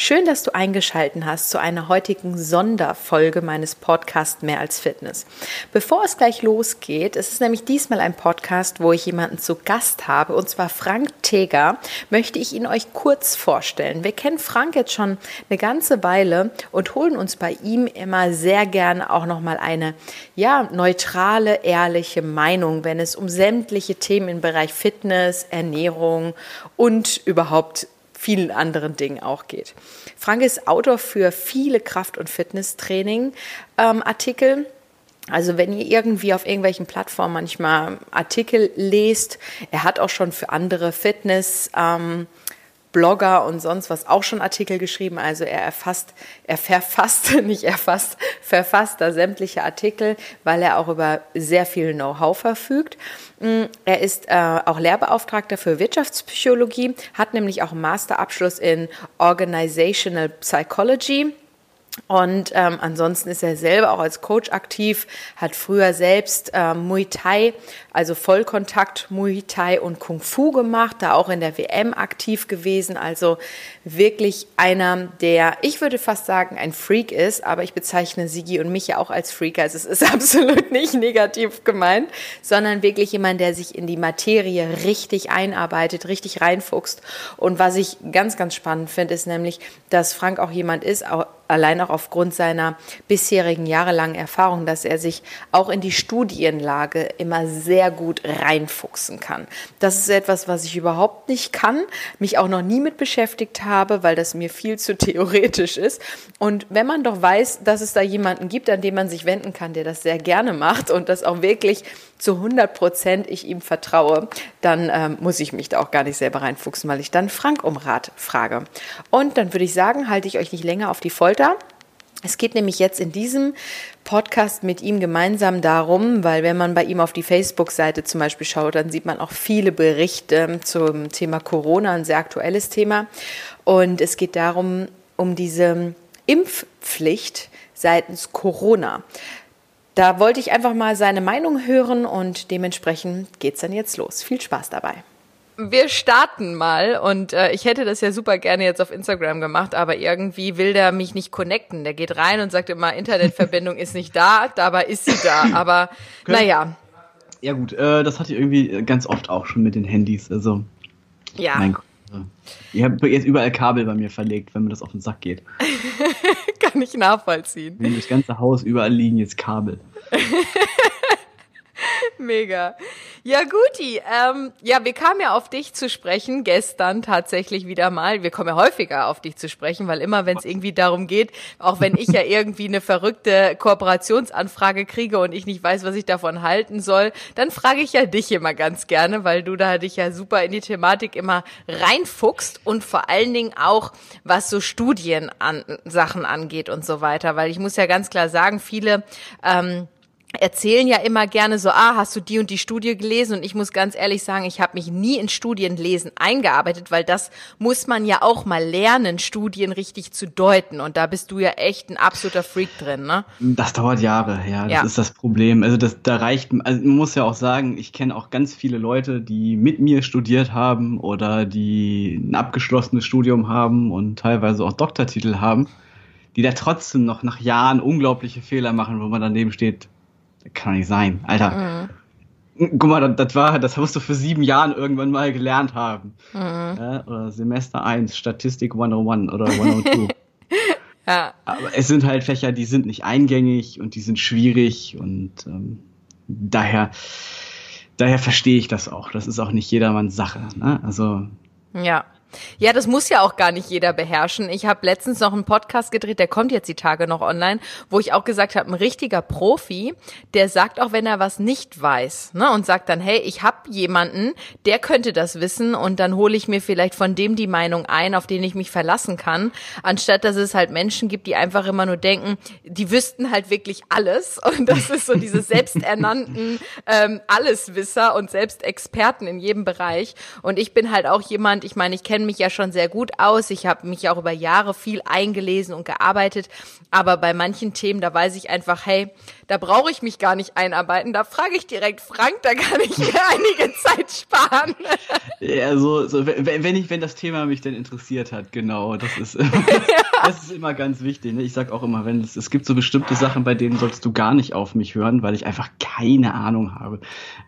Schön, dass du eingeschalten hast zu einer heutigen Sonderfolge meines Podcasts Mehr als Fitness. Bevor es gleich losgeht, es ist nämlich diesmal ein Podcast, wo ich jemanden zu Gast habe, und zwar Frank Teger, möchte ich ihn euch kurz vorstellen. Wir kennen Frank jetzt schon eine ganze Weile und holen uns bei ihm immer sehr gerne auch nochmal eine, ja, neutrale, ehrliche Meinung, wenn es um sämtliche Themen im Bereich Fitness, Ernährung und überhaupt vielen anderen Dingen auch geht. Frank ist Autor für viele Kraft- und Fitnesstraining-Artikel. Ähm, also wenn ihr irgendwie auf irgendwelchen Plattformen manchmal Artikel lest, er hat auch schon für andere Fitness ähm, Blogger und sonst was auch schon Artikel geschrieben. Also er erfasst, er verfasst, nicht erfasst, verfasst da sämtliche Artikel, weil er auch über sehr viel Know-how verfügt. Mm, er ist äh, auch Lehrbeauftragter für Wirtschaftspsychologie, hat nämlich auch einen Masterabschluss in Organizational Psychology und ähm, ansonsten ist er selber auch als Coach aktiv, hat früher selbst äh, Muay Thai, also Vollkontakt Muay Thai und Kung Fu gemacht, da auch in der WM aktiv gewesen. Also wirklich einer, der, ich würde fast sagen, ein Freak ist, aber ich bezeichne Sigi und mich ja auch als Freak. Also es ist absolut nicht negativ gemeint, sondern wirklich jemand, der sich in die Materie richtig einarbeitet, richtig reinfuchst. Und was ich ganz, ganz spannend finde, ist nämlich, dass Frank auch jemand ist, auch allein auch aufgrund seiner bisherigen jahrelangen Erfahrung, dass er sich auch in die Studienlage immer sehr gut reinfuchsen kann. Das ist etwas, was ich überhaupt nicht kann, mich auch noch nie mit beschäftigt habe, weil das mir viel zu theoretisch ist. Und wenn man doch weiß, dass es da jemanden gibt, an den man sich wenden kann, der das sehr gerne macht und das auch wirklich zu 100 Prozent ich ihm vertraue, dann ähm, muss ich mich da auch gar nicht selber reinfuchsen, weil ich dann Frank um Rat frage. Und dann würde ich sagen, halte ich euch nicht länger auf die Folter. Es geht nämlich jetzt in diesem Podcast mit ihm gemeinsam darum, weil wenn man bei ihm auf die Facebook-Seite zum Beispiel schaut, dann sieht man auch viele Berichte zum Thema Corona, ein sehr aktuelles Thema. Und es geht darum, um diese Impfpflicht seitens Corona. Da wollte ich einfach mal seine Meinung hören und dementsprechend geht es dann jetzt los. Viel Spaß dabei. Wir starten mal und äh, ich hätte das ja super gerne jetzt auf Instagram gemacht, aber irgendwie will der mich nicht connecten. Der geht rein und sagt immer, Internetverbindung ist nicht da, dabei ist sie da. Aber okay. naja. Ja gut, äh, das hatte ich irgendwie ganz oft auch schon mit den Handys. Also ja. Mein Gott. Ihr habt jetzt überall Kabel bei mir verlegt, wenn mir das auf den Sack geht. Kann ich nachvollziehen. Das ganze Haus, überall liegen jetzt Kabel. Mega. Ja, guti. Ähm, ja, wir kamen ja auf dich zu sprechen, gestern tatsächlich wieder mal. Wir kommen ja häufiger auf dich zu sprechen, weil immer, wenn es irgendwie darum geht, auch wenn ich ja irgendwie eine verrückte Kooperationsanfrage kriege und ich nicht weiß, was ich davon halten soll, dann frage ich ja dich immer ganz gerne, weil du da dich ja super in die Thematik immer reinfuchst und vor allen Dingen auch, was so Studien an Sachen angeht und so weiter. Weil ich muss ja ganz klar sagen, viele ähm, erzählen ja immer gerne so, ah, hast du die und die Studie gelesen? Und ich muss ganz ehrlich sagen, ich habe mich nie in Studienlesen eingearbeitet, weil das muss man ja auch mal lernen, Studien richtig zu deuten. Und da bist du ja echt ein absoluter Freak drin, ne? Das dauert Jahre, ja, das ja. ist das Problem. Also das, da reicht, also man muss ja auch sagen, ich kenne auch ganz viele Leute, die mit mir studiert haben oder die ein abgeschlossenes Studium haben und teilweise auch Doktortitel haben, die da trotzdem noch nach Jahren unglaubliche Fehler machen, wo man daneben steht, kann nicht sein. Alter. Mhm. Guck mal, das, war, das musst du für sieben Jahren irgendwann mal gelernt haben. Mhm. Ja, oder Semester 1, Statistik 101 oder 102. ja. Aber es sind halt Fächer, die sind nicht eingängig und die sind schwierig und ähm, daher, daher verstehe ich das auch. Das ist auch nicht jedermanns Sache. Ne? Also. Ja. Ja, das muss ja auch gar nicht jeder beherrschen. Ich habe letztens noch einen Podcast gedreht, der kommt jetzt die Tage noch online, wo ich auch gesagt habe, ein richtiger Profi, der sagt auch, wenn er was nicht weiß, ne, und sagt dann, hey, ich habe jemanden, der könnte das wissen und dann hole ich mir vielleicht von dem die Meinung ein, auf den ich mich verlassen kann, anstatt dass es halt Menschen gibt, die einfach immer nur denken, die wüssten halt wirklich alles und das ist so diese selbsternannten ähm, Alleswisser und Selbstexperten in jedem Bereich und ich bin halt auch jemand, ich meine, ich kenne kenne mich ja schon sehr gut aus. Ich habe mich auch über Jahre viel eingelesen und gearbeitet. Aber bei manchen Themen, da weiß ich einfach, hey, da brauche ich mich gar nicht einarbeiten. Da frage ich direkt Frank, da kann ich mir einige Zeit sparen. Ja, so, so wenn ich, wenn das Thema mich denn interessiert hat, genau, das ist, ja. das ist immer ganz wichtig. Ne? Ich sag auch immer, wenn es, es gibt so bestimmte Sachen, bei denen sollst du gar nicht auf mich hören, weil ich einfach keine Ahnung habe.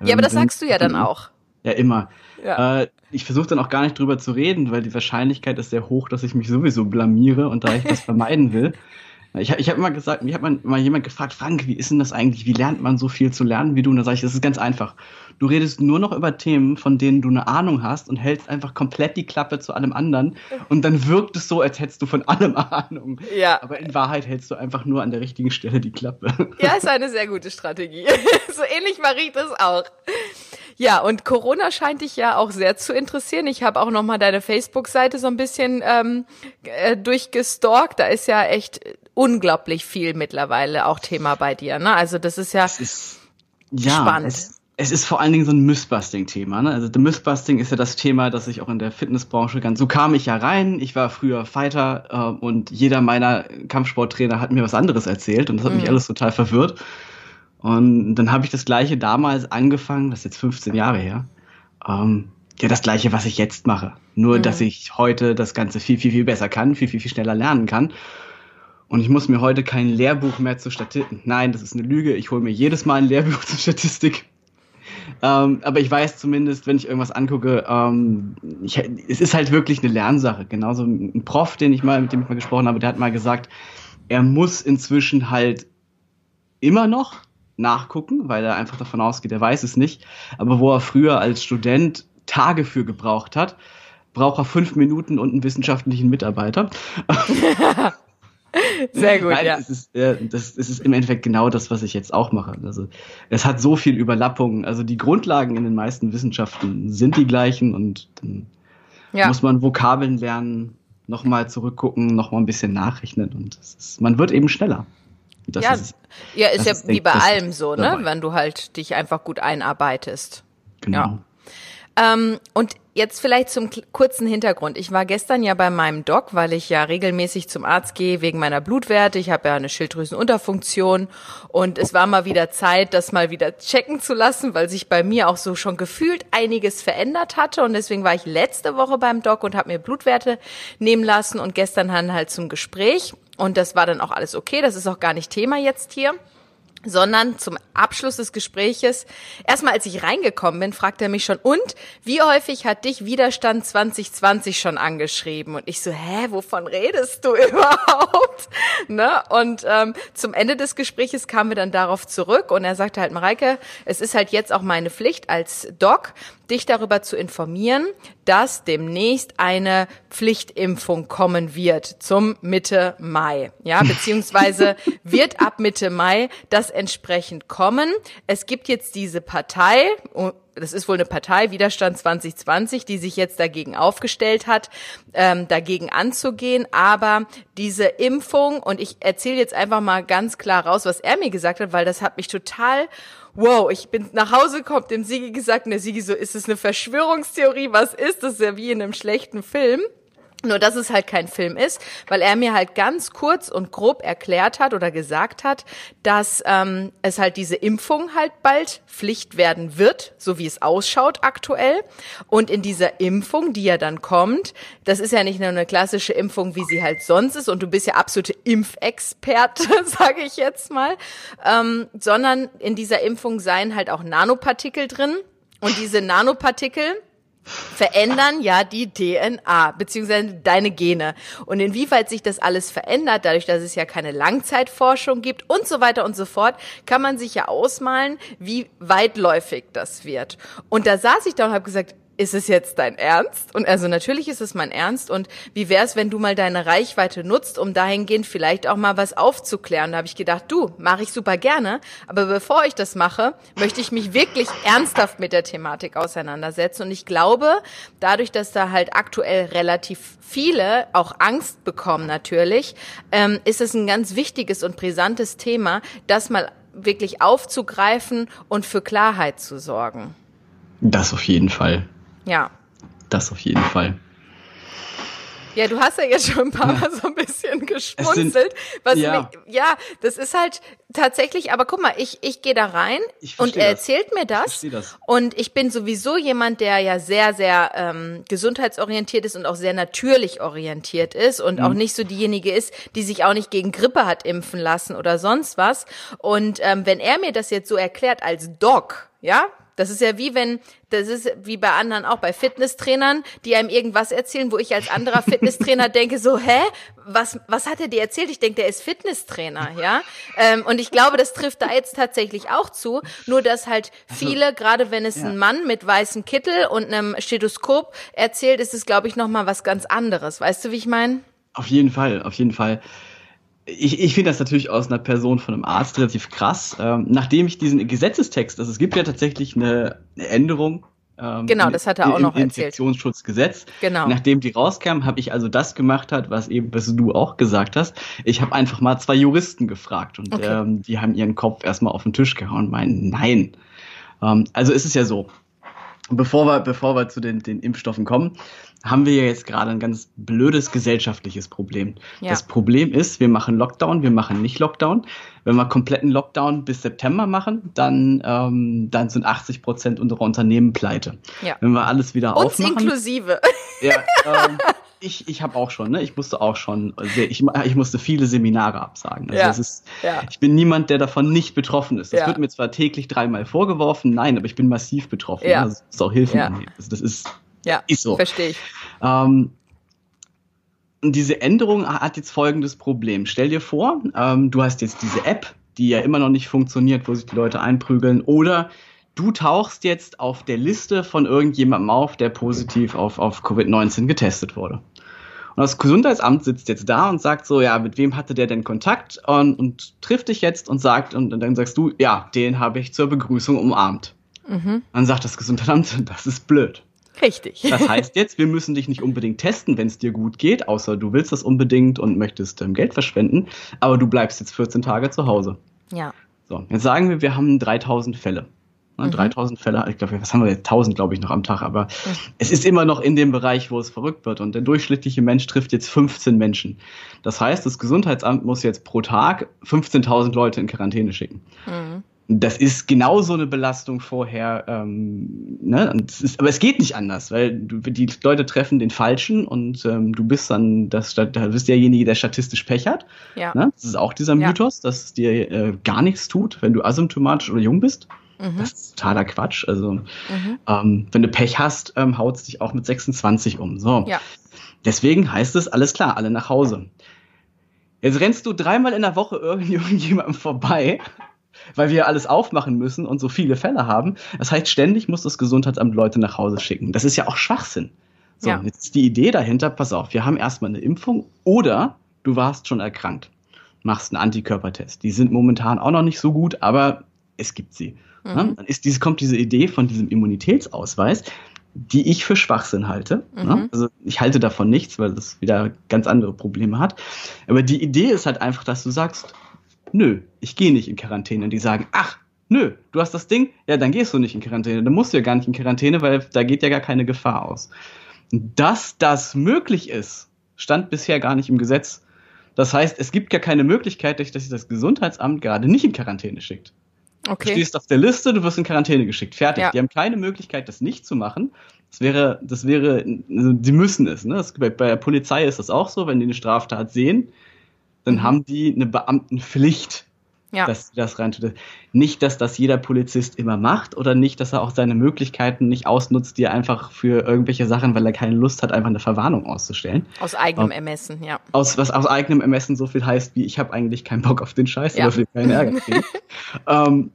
Ja, aber das wenn, sagst du ja dann auch. Ja, immer. Ja. Äh, ich versuche dann auch gar nicht drüber zu reden, weil die Wahrscheinlichkeit ist sehr hoch, dass ich mich sowieso blamiere und da ich das vermeiden will. Ich, ich habe immer gesagt, mir hat man mal jemand gefragt, Frank, wie ist denn das eigentlich? Wie lernt man so viel zu lernen wie du? Und da sage ich, das ist ganz einfach. Du redest nur noch über Themen, von denen du eine Ahnung hast und hältst einfach komplett die Klappe zu allem anderen. Und dann wirkt es so, als hättest du von allem Ahnung. Ja. Aber in Wahrheit hältst du einfach nur an der richtigen Stelle die Klappe. Ja, ist eine sehr gute Strategie. so ähnlich mache ich das auch. Ja, und Corona scheint dich ja auch sehr zu interessieren. Ich habe auch noch mal deine Facebook-Seite so ein bisschen ähm, äh, durchgestalkt. Da ist ja echt unglaublich viel mittlerweile auch Thema bei dir. Ne? Also das ist ja ist, ja, spannend. Es, es ist vor allen Dingen so ein Mythbusting-Thema. Ne? Also Mythbusting ist ja das Thema, das ich auch in der Fitnessbranche ganz. So kam ich ja rein. Ich war früher Fighter äh, und jeder meiner Kampfsporttrainer hat mir was anderes erzählt und das hat mhm. mich alles total verwirrt. Und dann habe ich das gleiche damals angefangen, das ist jetzt 15 Jahre her. Ähm, ja, das gleiche, was ich jetzt mache. Nur, mhm. dass ich heute das Ganze viel, viel, viel besser kann, viel, viel, viel schneller lernen kann. Und ich muss mir heute kein Lehrbuch mehr zur Statistik. Nein, das ist eine Lüge. Ich hole mir jedes Mal ein Lehrbuch zur Statistik. Ähm, aber ich weiß zumindest, wenn ich irgendwas angucke, ähm, ich, es ist halt wirklich eine Lernsache. Genauso ein Prof, den ich mal, mit dem ich mal gesprochen habe, der hat mal gesagt, er muss inzwischen halt immer noch nachgucken, weil er einfach davon ausgeht, er weiß es nicht. Aber wo er früher als Student Tage für gebraucht hat, braucht er fünf Minuten und einen wissenschaftlichen Mitarbeiter. Sehr gut, Nein, ja. Es ist, äh, das, es ist im Endeffekt genau das, was ich jetzt auch mache. Also es hat so viel Überlappung. Also die Grundlagen in den meisten Wissenschaften sind die gleichen und dann ja. muss man Vokabeln lernen, nochmal zurückgucken, nochmal ein bisschen nachrechnen und ist, man wird eben schneller. Das ja, ist, ja, ist ja ist, wie bei allem so, ne? Wenn du halt dich einfach gut einarbeitest. Genau. Ja. Ähm, und jetzt vielleicht zum kurzen Hintergrund. Ich war gestern ja bei meinem Doc, weil ich ja regelmäßig zum Arzt gehe wegen meiner Blutwerte. Ich habe ja eine Schilddrüsenunterfunktion und es war mal wieder Zeit, das mal wieder checken zu lassen, weil sich bei mir auch so schon gefühlt einiges verändert hatte und deswegen war ich letzte Woche beim Doc und habe mir Blutwerte nehmen lassen und gestern dann halt zum Gespräch und das war dann auch alles okay. Das ist auch gar nicht Thema jetzt hier sondern zum Abschluss des Gespräches, erstmal als ich reingekommen bin, fragt er mich schon, und wie häufig hat dich Widerstand 2020 schon angeschrieben? Und ich so, hä, wovon redest du überhaupt? ne? Und ähm, zum Ende des Gespräches kamen wir dann darauf zurück und er sagte halt, Mareike, es ist halt jetzt auch meine Pflicht als Doc, dich darüber zu informieren, dass demnächst eine Pflichtimpfung kommen wird zum Mitte Mai. Ja, beziehungsweise wird ab Mitte Mai das entsprechend kommen. Es gibt jetzt diese Partei, das ist wohl eine Partei, Widerstand 2020, die sich jetzt dagegen aufgestellt hat, ähm, dagegen anzugehen. Aber diese Impfung, und ich erzähle jetzt einfach mal ganz klar raus, was er mir gesagt hat, weil das hat mich total wow, ich bin nach Hause gekommen, dem Sigi gesagt, und der Sigi so, ist es eine Verschwörungstheorie? Was ist das? Ja wie in einem schlechten Film. Nur, dass es halt kein Film ist, weil er mir halt ganz kurz und grob erklärt hat oder gesagt hat, dass ähm, es halt diese Impfung halt bald Pflicht werden wird, so wie es ausschaut aktuell. Und in dieser Impfung, die ja dann kommt, das ist ja nicht nur eine klassische Impfung, wie sie halt sonst ist, und du bist ja absolute Impfexperte, sage ich jetzt mal, ähm, sondern in dieser Impfung seien halt auch Nanopartikel drin. Und diese Nanopartikel, verändern ja die DNA beziehungsweise deine Gene. Und inwieweit sich das alles verändert, dadurch, dass es ja keine Langzeitforschung gibt und so weiter und so fort, kann man sich ja ausmalen, wie weitläufig das wird. Und da saß ich da und habe gesagt, ist es jetzt dein Ernst? Und also natürlich ist es mein Ernst. Und wie wäre es, wenn du mal deine Reichweite nutzt, um dahingehend vielleicht auch mal was aufzuklären? Da habe ich gedacht, du, mache ich super gerne. Aber bevor ich das mache, möchte ich mich wirklich ernsthaft mit der Thematik auseinandersetzen. Und ich glaube, dadurch, dass da halt aktuell relativ viele auch Angst bekommen natürlich, ähm, ist es ein ganz wichtiges und brisantes Thema, das mal wirklich aufzugreifen und für Klarheit zu sorgen. Das auf jeden Fall. Ja. Das auf jeden Fall. Ja, du hast ja jetzt schon ein paar Mal so ein bisschen geschmunzelt. Sind, was ja. Mich, ja, das ist halt tatsächlich, aber guck mal, ich, ich gehe da rein und er erzählt das. mir das, ich das. Und ich bin sowieso jemand, der ja sehr, sehr ähm, gesundheitsorientiert ist und auch sehr natürlich orientiert ist und mhm. auch nicht so diejenige ist, die sich auch nicht gegen Grippe hat impfen lassen oder sonst was. Und ähm, wenn er mir das jetzt so erklärt als Doc, ja, das ist ja wie wenn, das ist wie bei anderen auch, bei Fitnesstrainern, die einem irgendwas erzählen, wo ich als anderer Fitnesstrainer denke, so, hä? Was, was hat er dir erzählt? Ich denke, der ist Fitnesstrainer, ja? Ähm, und ich glaube, das trifft da jetzt tatsächlich auch zu. Nur, dass halt viele, also, gerade wenn es ja. ein Mann mit weißem Kittel und einem Stethoskop erzählt, ist es, glaube ich, nochmal was ganz anderes. Weißt du, wie ich meine? Auf jeden Fall, auf jeden Fall ich, ich finde das natürlich aus einer Person von einem Arzt relativ krass. Ähm, nachdem ich diesen Gesetzestext, also es gibt ja tatsächlich eine, Änderung. Ähm, genau, das hat er auch noch erzählt. Infektionsschutzgesetz. Genau. Nachdem die rauskam, habe ich also das gemacht hat, was eben, was du auch gesagt hast. Ich habe einfach mal zwei Juristen gefragt und okay. ähm, die haben ihren Kopf erstmal auf den Tisch gehauen und meinen, nein. Ähm, also ist es ja so. Bevor wir, bevor wir zu den, den Impfstoffen kommen, haben wir ja jetzt gerade ein ganz blödes gesellschaftliches Problem. Ja. Das Problem ist, wir machen Lockdown, wir machen nicht Lockdown. Wenn wir kompletten Lockdown bis September machen, dann, ähm, dann sind 80 Prozent unserer Unternehmen pleite. Ja. Wenn wir alles wieder Uns aufmachen. inklusive. Ja, ähm, ich, ich habe auch schon, ne? Ich musste auch schon, ich, ich musste viele Seminare absagen. Also ja. ist, ja. Ich bin niemand, der davon nicht betroffen ist. Das ja. wird mir zwar täglich dreimal vorgeworfen, nein, aber ich bin massiv betroffen. Ja. Also, das ist auch Hilfe. Ja. Also, das ist ja, ist so. Verstehe ich. Ähm, diese Änderung hat jetzt folgendes Problem. Stell dir vor, ähm, du hast jetzt diese App, die ja immer noch nicht funktioniert, wo sich die Leute einprügeln, oder du tauchst jetzt auf der Liste von irgendjemandem auf, der positiv auf, auf Covid-19 getestet wurde. Und das Gesundheitsamt sitzt jetzt da und sagt so, ja, mit wem hatte der denn Kontakt? Und, und trifft dich jetzt und sagt, und, und dann sagst du, ja, den habe ich zur Begrüßung umarmt. Mhm. Dann sagt das Gesundheitsamt, das ist blöd. Richtig. Das heißt jetzt, wir müssen dich nicht unbedingt testen, wenn es dir gut geht, außer du willst das unbedingt und möchtest ähm, Geld verschwenden, aber du bleibst jetzt 14 Tage zu Hause. Ja. So, jetzt sagen wir, wir haben 3000 Fälle. Mhm. 3000 Fälle, ich glaube, was haben wir jetzt? 1000, glaube ich, noch am Tag, aber mhm. es ist immer noch in dem Bereich, wo es verrückt wird und der durchschnittliche Mensch trifft jetzt 15 Menschen. Das heißt, das Gesundheitsamt muss jetzt pro Tag 15.000 Leute in Quarantäne schicken. Mhm das ist genauso eine Belastung vorher. Ähm, ne? Ist, aber es geht nicht anders, weil du, die Leute treffen den Falschen und ähm, du bist dann das, da bist derjenige, der statistisch Pech hat. Ja. Ne? Das ist auch dieser Mythos, ja. dass es dir äh, gar nichts tut, wenn du asymptomatisch oder jung bist. Mhm. Das ist totaler Quatsch. Also mhm. ähm, wenn du Pech hast, ähm, haut es dich auch mit 26 um. So. Ja. Deswegen heißt es, alles klar, alle nach Hause. Jetzt rennst du dreimal in der Woche irgendjemandem vorbei weil wir alles aufmachen müssen und so viele Fälle haben. Das heißt, ständig muss das Gesundheitsamt Leute nach Hause schicken. Das ist ja auch Schwachsinn. So, ja. jetzt ist die Idee dahinter, pass auf, wir haben erstmal eine Impfung oder du warst schon erkrankt. Machst einen Antikörpertest. Die sind momentan auch noch nicht so gut, aber es gibt sie. Mhm. Ja, dann ist diese, kommt diese Idee von diesem Immunitätsausweis, die ich für Schwachsinn halte. Mhm. Ja, also ich halte davon nichts, weil das wieder ganz andere Probleme hat. Aber die Idee ist halt einfach, dass du sagst, nö, ich gehe nicht in Quarantäne. Und die sagen, ach, nö, du hast das Ding, ja, dann gehst du nicht in Quarantäne. Dann musst du ja gar nicht in Quarantäne, weil da geht ja gar keine Gefahr aus. Dass das möglich ist, stand bisher gar nicht im Gesetz. Das heißt, es gibt gar keine Möglichkeit, dass sich das Gesundheitsamt gerade nicht in Quarantäne schickt. Okay. Du stehst auf der Liste, du wirst in Quarantäne geschickt. Fertig. Ja. Die haben keine Möglichkeit, das nicht zu machen. Das wäre, das wäre, also die müssen es. Ne? Das, bei, bei der Polizei ist das auch so, wenn die eine Straftat sehen, dann mhm. haben die eine Beamtenpflicht, ja. dass das rein tut. Nicht, dass das jeder Polizist immer macht oder nicht, dass er auch seine Möglichkeiten nicht ausnutzt, die einfach für irgendwelche Sachen, weil er keine Lust hat, einfach eine Verwarnung auszustellen. Aus eigenem Ermessen, ja. Aus, was aus eigenem Ermessen so viel heißt, wie ich habe eigentlich keinen Bock auf den Scheiß ja. oder will keinen Ärger kriegen. ähm,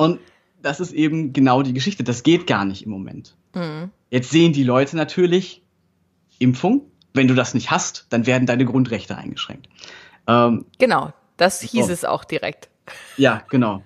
und das ist eben genau die Geschichte. Das geht gar nicht im Moment. Mhm. Jetzt sehen die Leute natürlich Impfung, wenn du das nicht hast, dann werden deine Grundrechte eingeschränkt. Ähm, genau, das hieß oh. es auch direkt. Ja, genau.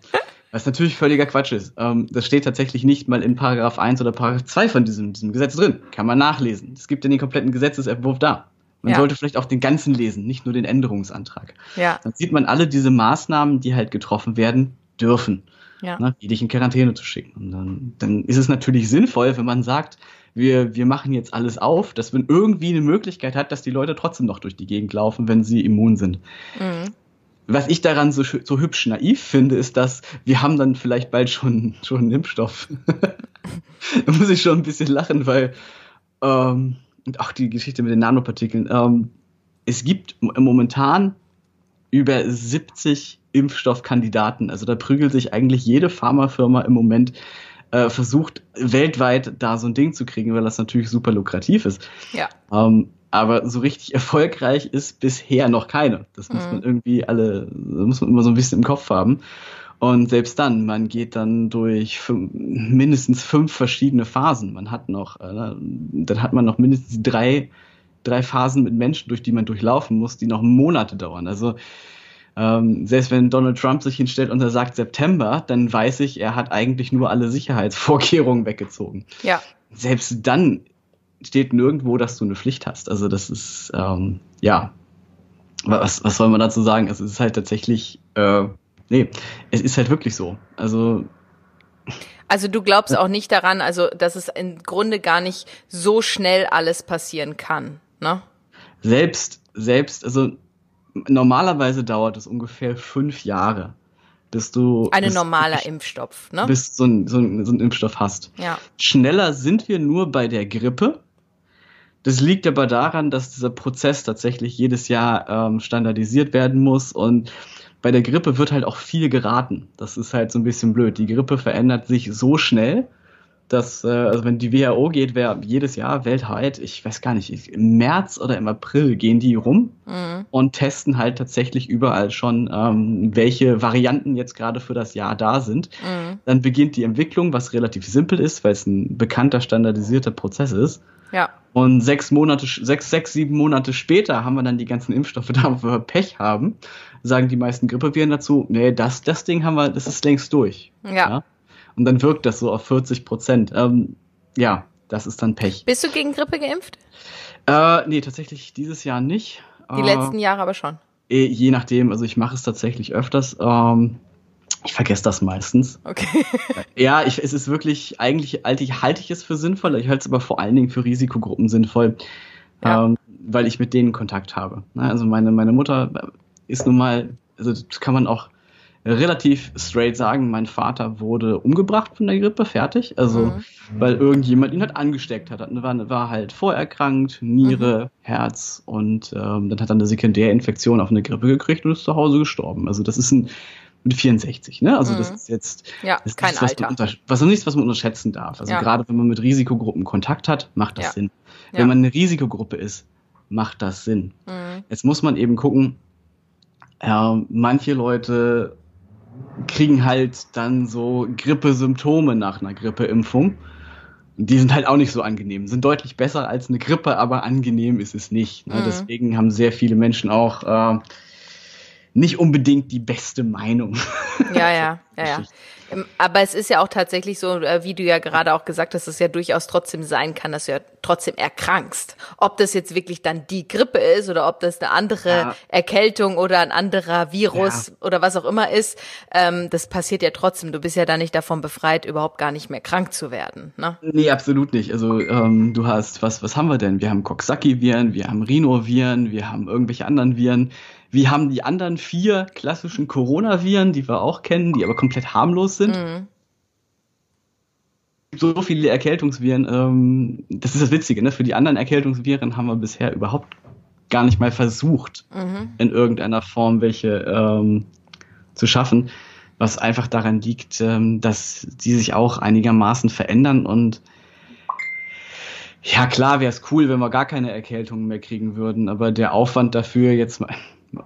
Was natürlich völliger Quatsch ist. Ähm, das steht tatsächlich nicht mal in Paragraph 1 oder Paragraph 2 von diesem, diesem Gesetz drin. Kann man nachlesen. Es gibt ja den kompletten Gesetzesentwurf da. Man ja. sollte vielleicht auch den ganzen lesen, nicht nur den Änderungsantrag. Ja. Dann sieht man alle diese Maßnahmen, die halt getroffen werden, dürfen, ja. ne, die dich in Quarantäne zu schicken. Und dann, dann ist es natürlich sinnvoll, wenn man sagt, wir, wir machen jetzt alles auf, dass man irgendwie eine Möglichkeit hat, dass die Leute trotzdem noch durch die Gegend laufen, wenn sie immun sind. Mhm. Was ich daran so, so hübsch naiv finde, ist, dass wir haben dann vielleicht bald schon, schon einen Impfstoff. da muss ich schon ein bisschen lachen, weil ähm, auch die Geschichte mit den Nanopartikeln. Ähm, es gibt momentan über 70 Impfstoffkandidaten. Also da prügelt sich eigentlich jede Pharmafirma im Moment äh, versucht, weltweit da so ein Ding zu kriegen, weil das natürlich super lukrativ ist. Ja. Ähm, aber so richtig erfolgreich ist bisher noch keine. Das muss mhm. man irgendwie alle, muss man immer so ein bisschen im Kopf haben. Und selbst dann, man geht dann durch fünf, mindestens fünf verschiedene Phasen. Man hat noch, äh, dann hat man noch mindestens drei, drei Phasen mit Menschen, durch die man durchlaufen muss, die noch Monate dauern. Also ähm, selbst wenn Donald Trump sich hinstellt und er sagt September, dann weiß ich, er hat eigentlich nur alle Sicherheitsvorkehrungen weggezogen. Ja. Selbst dann steht nirgendwo, dass du eine Pflicht hast. Also das ist, ähm, ja, was, was soll man dazu sagen? Es ist halt tatsächlich, äh, nee, es ist halt wirklich so. Also also du glaubst auch nicht daran, also dass es im Grunde gar nicht so schnell alles passieren kann, ne? Selbst, selbst, also normalerweise dauert es ungefähr fünf Jahre, bis du. Ein normaler Impfstoff, ne? Bis so ein, so, ein, so ein Impfstoff hast. Ja. Schneller sind wir nur bei der Grippe. Das liegt aber daran, dass dieser Prozess tatsächlich jedes Jahr ähm, standardisiert werden muss und bei der Grippe wird halt auch viel geraten. Das ist halt so ein bisschen blöd. Die Grippe verändert sich so schnell, dass, äh, also wenn die WHO geht, wäre jedes Jahr weltweit, ich weiß gar nicht, im März oder im April gehen die rum mhm. und testen halt tatsächlich überall schon, ähm, welche Varianten jetzt gerade für das Jahr da sind. Mhm. Dann beginnt die Entwicklung, was relativ simpel ist, weil es ein bekannter, standardisierter Prozess ist. Ja. Und sechs Monate, sechs, sechs, sieben Monate später haben wir dann die ganzen Impfstoffe da, wo wir Pech haben, sagen die meisten Grippeviren dazu, nee, das, das Ding haben wir, das ist längst durch. ja? ja? Und dann wirkt das so auf 40 Prozent. Ähm, ja, das ist dann Pech. Bist du gegen Grippe geimpft? Äh, nee, tatsächlich dieses Jahr nicht. Die äh, letzten Jahre aber schon. Eh, je nachdem, also ich mache es tatsächlich öfters. Ähm, ich vergesse das meistens. Okay. ja, ich, es ist wirklich, eigentlich halte ich, es für sinnvoll, ich halte es aber vor allen Dingen für Risikogruppen sinnvoll, ja. ähm, weil ich mit denen Kontakt habe. Ne, also meine, meine Mutter ist nun mal, also das kann man auch relativ straight sagen, mein Vater wurde umgebracht von der Grippe, fertig. Also, mhm. weil irgendjemand ihn halt angesteckt hat. War, war halt vorerkrankt, Niere, mhm. Herz und ähm, dann hat er eine Sekundärinfektion auf eine Grippe gekriegt und ist zu Hause gestorben. Also, das ist ein mit 64, ne? Also, mhm. das ist jetzt ja, das kein ist Alter. Unter, was nichts, was man unterschätzen darf. Also, ja. gerade wenn man mit Risikogruppen Kontakt hat, macht das ja. Sinn. Wenn man eine Risikogruppe ist, macht das Sinn. Mhm. Jetzt muss man eben gucken, äh, manche Leute kriegen halt dann so Grippesymptome nach einer Grippeimpfung. Die sind halt auch nicht so angenehm, sind deutlich besser als eine Grippe, aber angenehm ist es nicht. Ne? Mhm. Deswegen haben sehr viele Menschen auch äh, nicht unbedingt die beste Meinung. Ja, ja, ja, ja. Ähm, aber es ist ja auch tatsächlich so, äh, wie du ja gerade auch gesagt hast, dass es ja durchaus trotzdem sein kann, dass du ja trotzdem erkrankst. Ob das jetzt wirklich dann die Grippe ist oder ob das eine andere ja. Erkältung oder ein anderer Virus ja. oder was auch immer ist, ähm, das passiert ja trotzdem. Du bist ja da nicht davon befreit, überhaupt gar nicht mehr krank zu werden. Ne? Nee, absolut nicht. Also ähm, du hast, was, was haben wir denn? Wir haben Coxsackie-Viren, wir haben Rhinoviren, wir haben irgendwelche anderen Viren. Wir haben die anderen vier klassischen Coronaviren, die wir auch kennen, die aber komplett harmlos sind. Mhm. So viele Erkältungsviren, ähm, das ist das Witzige, ne? Für die anderen Erkältungsviren haben wir bisher überhaupt gar nicht mal versucht, mhm. in irgendeiner Form welche ähm, zu schaffen, was einfach daran liegt, ähm, dass die sich auch einigermaßen verändern und ja, klar wäre es cool, wenn wir gar keine Erkältungen mehr kriegen würden, aber der Aufwand dafür jetzt mal,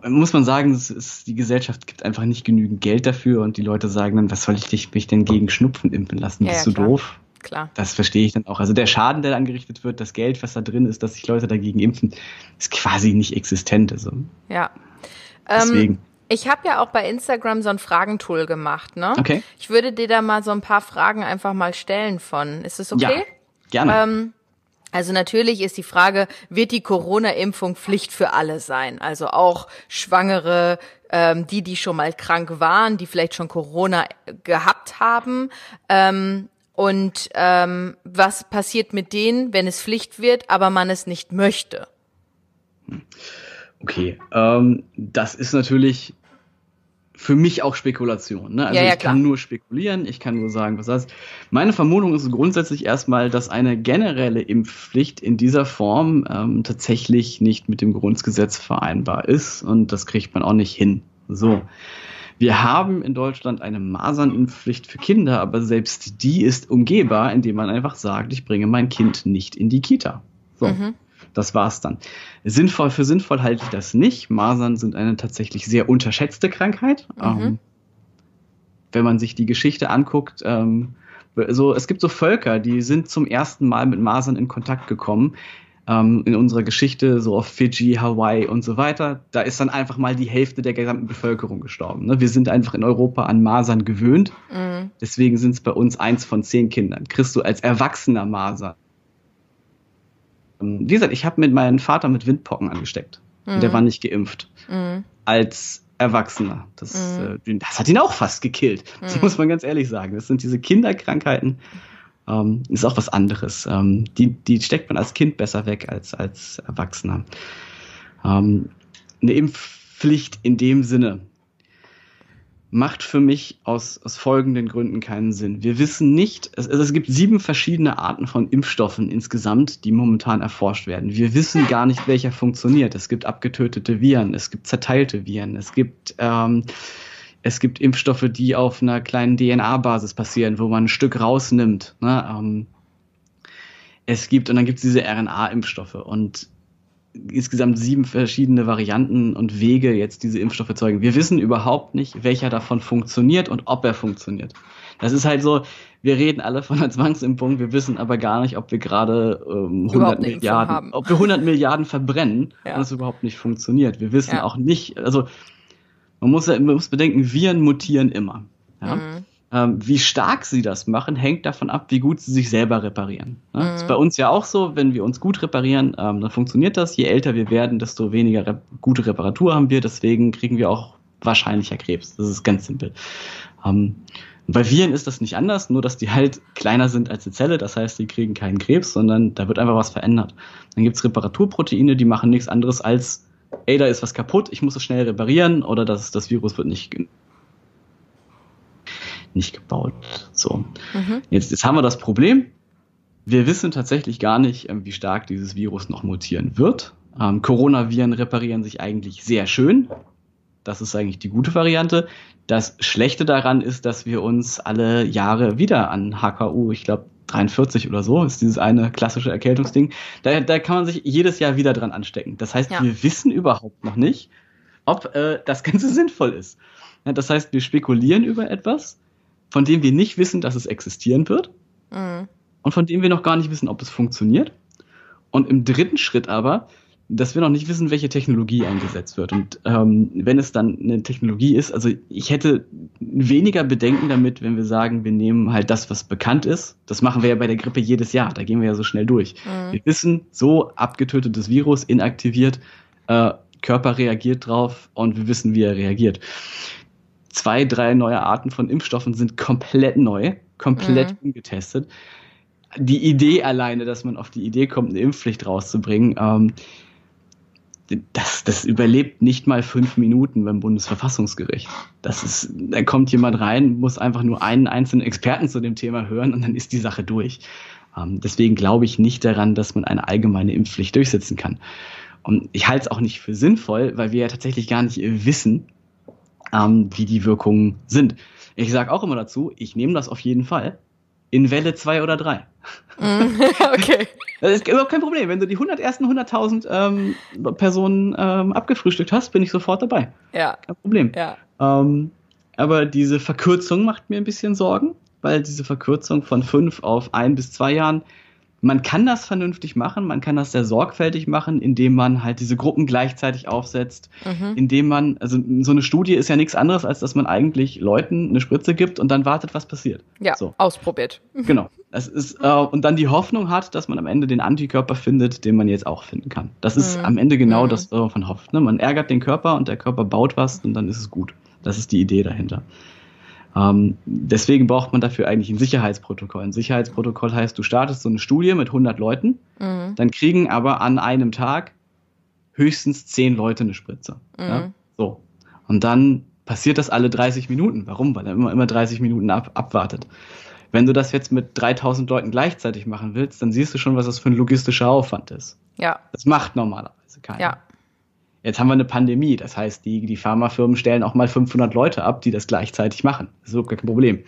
muss man sagen, ist, die Gesellschaft gibt einfach nicht genügend Geld dafür und die Leute sagen dann, was soll ich dich, mich denn gegen Schnupfen impfen lassen? Ja, Bist ja, du klar. doof? Klar. Das verstehe ich dann auch. Also der Schaden, der angerichtet wird, das Geld, was da drin ist, dass sich Leute dagegen impfen, ist quasi nicht existent. Also. Ja. Deswegen. Ähm, ich habe ja auch bei Instagram so ein Fragentool gemacht, ne? Okay. Ich würde dir da mal so ein paar Fragen einfach mal stellen von. Ist das okay? Ja, gerne. Ähm, Also natürlich ist die Frage, wird die Corona-Impfung Pflicht für alle sein? Also auch Schwangere, ähm, die, die schon mal krank waren, die vielleicht schon Corona gehabt haben. Ähm, und ähm, was passiert mit denen, wenn es Pflicht wird, aber man es nicht möchte? Okay, ähm, das ist natürlich für mich auch Spekulation. Ne? Also ja, ja, ich kann nur spekulieren, ich kann nur sagen, was das heißt. Meine Vermutung ist grundsätzlich erstmal, dass eine generelle Impfpflicht in dieser Form ähm, tatsächlich nicht mit dem Grundgesetz vereinbar ist und das kriegt man auch nicht hin. So. Wir haben in Deutschland eine Masernimpfpflicht für Kinder, aber selbst die ist umgehbar, indem man einfach sagt, ich bringe mein Kind nicht in die Kita. So. Mhm. Das war's dann. Sinnvoll für sinnvoll halte ich das nicht. Masern sind eine tatsächlich sehr unterschätzte Krankheit. Mhm. Ähm, wenn man sich die Geschichte anguckt, ähm, so, es gibt so Völker, die sind zum ersten Mal mit Masern in Kontakt gekommen ähm, in unserer Geschichte, so auf Fiji, Hawaii und so weiter. Da ist dann einfach mal die Hälfte der gesamten Bevölkerung gestorben. Ne? Wir sind einfach in Europa an Masern gewöhnt. Mhm. Deswegen sind es bei uns eins von zehn Kindern. Kriegst du als Erwachsener Masern wie gesagt, ich habe mit meinem Vater mit Windpocken angesteckt. Mhm. Der war nicht geimpft. Mhm. Als Erwachsener. Das, mhm. äh, das hat ihn auch fast gekillt. Das mhm. muss man ganz ehrlich sagen. Das sind diese Kinderkrankheiten. Ähm, ist auch was anderes. Ähm, die, die steckt man als Kind besser weg als als Erwachsener. Ähm, eine Impfpflicht in dem Sinne macht für mich aus, aus folgenden Gründen keinen Sinn. Wir wissen nicht, es, es gibt sieben verschiedene Arten von Impfstoffen insgesamt, die momentan erforscht werden. Wir wissen gar nicht, welcher funktioniert. Es gibt abgetötete Viren, es gibt zerteilte Viren, es gibt, ähm, es gibt Impfstoffe, die auf einer kleinen DNA-Basis passieren, wo man ein Stück rausnimmt. Ne? Ähm, es gibt, und dann gibt es diese RNA-Impfstoffe. Und insgesamt sieben verschiedene Varianten und Wege, jetzt diese Impfstoffe zeugen. Wir wissen überhaupt nicht, welcher davon funktioniert und ob er funktioniert. Das ist halt so, wir reden alle von einer Zwangsimpfung, wir wissen aber gar nicht, ob wir gerade ähm, 100 Milliarden, ob wir 100 Milliarden verbrennen ja. und es überhaupt nicht funktioniert. Wir wissen ja. auch nicht, also man muss, ja, man muss bedenken, Viren mutieren immer. Ja? Mhm. Ähm, wie stark sie das machen, hängt davon ab, wie gut sie sich selber reparieren. Ne? Mhm. ist bei uns ja auch so, wenn wir uns gut reparieren, ähm, dann funktioniert das. Je älter wir werden, desto weniger rep gute Reparatur haben wir. Deswegen kriegen wir auch wahrscheinlicher Krebs. Das ist ganz simpel. Ähm, bei Viren ist das nicht anders, nur dass die halt kleiner sind als die Zelle. Das heißt, die kriegen keinen Krebs, sondern da wird einfach was verändert. Dann gibt's Reparaturproteine, die machen nichts anderes als, ey, da ist was kaputt, ich muss es schnell reparieren oder das, das Virus wird nicht nicht gebaut. So. Mhm. Jetzt, jetzt haben wir das Problem. Wir wissen tatsächlich gar nicht, ähm, wie stark dieses Virus noch mutieren wird. Ähm, Coronaviren reparieren sich eigentlich sehr schön. Das ist eigentlich die gute Variante. Das Schlechte daran ist, dass wir uns alle Jahre wieder an HKU, ich glaube 43 oder so, ist dieses eine klassische Erkältungsding, da, da kann man sich jedes Jahr wieder dran anstecken. Das heißt, ja. wir wissen überhaupt noch nicht, ob äh, das Ganze sinnvoll ist. Ja, das heißt, wir spekulieren über etwas, von dem wir nicht wissen, dass es existieren wird mhm. und von dem wir noch gar nicht wissen, ob es funktioniert. Und im dritten Schritt aber, dass wir noch nicht wissen, welche Technologie eingesetzt wird. Und ähm, wenn es dann eine Technologie ist, also ich hätte weniger Bedenken damit, wenn wir sagen, wir nehmen halt das, was bekannt ist. Das machen wir ja bei der Grippe jedes Jahr. Da gehen wir ja so schnell durch. Mhm. Wir wissen, so abgetötetes Virus, inaktiviert, äh, Körper reagiert drauf und wir wissen, wie er reagiert zwei, drei neue Arten von Impfstoffen sind komplett neu, komplett mhm. ungetestet. Die Idee alleine, dass man auf die Idee kommt, eine Impfpflicht rauszubringen, ähm, das, das überlebt nicht mal fünf Minuten beim Bundesverfassungsgericht. Das ist, da kommt jemand rein, muss einfach nur einen einzelnen Experten zu dem Thema hören und dann ist die Sache durch. Ähm, deswegen glaube ich nicht daran, dass man eine allgemeine Impfpflicht durchsetzen kann. Und ich halte es auch nicht für sinnvoll, weil wir ja tatsächlich gar nicht wissen, ähm, wie die Wirkungen sind. Ich sage auch immer dazu, ich nehme das auf jeden Fall in Welle 2 oder 3. Mm, okay. Das ist überhaupt kein Problem. Wenn du die 100 ersten 100.000 ähm, Personen ähm, abgefrühstückt hast, bin ich sofort dabei. Ja. Kein Problem. Ja. Ähm, aber diese Verkürzung macht mir ein bisschen Sorgen, weil diese Verkürzung von fünf auf ein bis zwei Jahren man kann das vernünftig machen, man kann das sehr sorgfältig machen, indem man halt diese Gruppen gleichzeitig aufsetzt, mhm. indem man, also so eine Studie ist ja nichts anderes, als dass man eigentlich Leuten eine Spritze gibt und dann wartet, was passiert. Ja, so. ausprobiert. Genau. Das ist, äh, und dann die Hoffnung hat, dass man am Ende den Antikörper findet, den man jetzt auch finden kann. Das ist mhm. am Ende genau mhm. das, was man hofft. Ne? Man ärgert den Körper und der Körper baut was und dann ist es gut. Das ist die Idee dahinter. Ähm, deswegen braucht man dafür eigentlich ein Sicherheitsprotokoll. Ein Sicherheitsprotokoll heißt, du startest so eine Studie mit 100 Leuten, mhm. dann kriegen aber an einem Tag höchstens 10 Leute eine Spritze. Mhm. Ja? So. Und dann passiert das alle 30 Minuten. Warum? Weil er immer, immer 30 Minuten ab, abwartet. Wenn du das jetzt mit 3000 Leuten gleichzeitig machen willst, dann siehst du schon, was das für ein logistischer Aufwand ist. Ja. Das macht normalerweise keiner. Ja. Jetzt haben wir eine Pandemie, das heißt, die, die Pharmafirmen stellen auch mal 500 Leute ab, die das gleichzeitig machen. Das ist überhaupt kein Problem.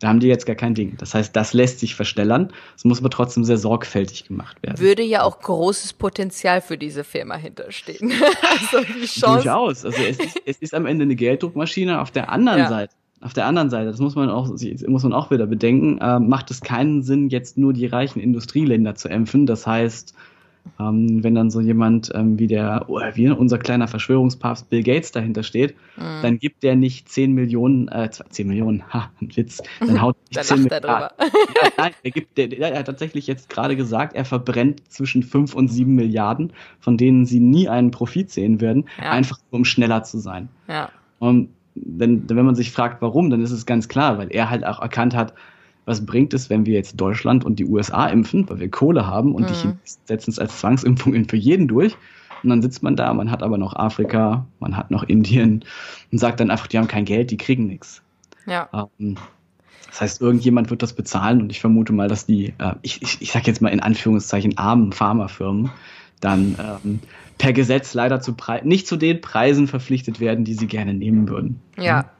Da haben die jetzt gar kein Ding. Das heißt, das lässt sich verstellern. Es muss aber trotzdem sehr sorgfältig gemacht werden. Würde ja auch großes Potenzial für diese Firma hinterstehen. also die Chance. Durchaus. Also es ist, es ist am Ende eine Gelddruckmaschine. Auf der anderen ja. Seite auf der anderen Seite, das muss man auch, muss man auch wieder bedenken, äh, macht es keinen Sinn, jetzt nur die reichen Industrieländer zu impfen. Das heißt, ähm, wenn dann so jemand ähm, wie der, wie unser kleiner Verschwörungspapst Bill Gates dahinter steht, mhm. dann gibt der nicht 10 Millionen, äh, 10 Millionen, ha, ein Witz, dann haut nicht 10 Millionen. Ja, nein, der gibt, der, der, hat tatsächlich jetzt gerade gesagt, er verbrennt zwischen 5 und 7 Milliarden, von denen sie nie einen Profit sehen werden, ja. einfach um schneller zu sein. Ja. Und wenn, wenn man sich fragt, warum, dann ist es ganz klar, weil er halt auch erkannt hat, was bringt es, wenn wir jetzt Deutschland und die USA impfen, weil wir Kohle haben und mhm. die setzen es als Zwangsimpfung für jeden durch. Und dann sitzt man da, man hat aber noch Afrika, man hat noch Indien und sagt dann einfach, die haben kein Geld, die kriegen nichts. Ja. Ähm, das heißt, irgendjemand wird das bezahlen und ich vermute mal, dass die, äh, ich, ich, ich sage jetzt mal in Anführungszeichen, armen Pharmafirmen dann ähm, per Gesetz leider zu Pre nicht zu den Preisen verpflichtet werden, die sie gerne nehmen würden. Ja.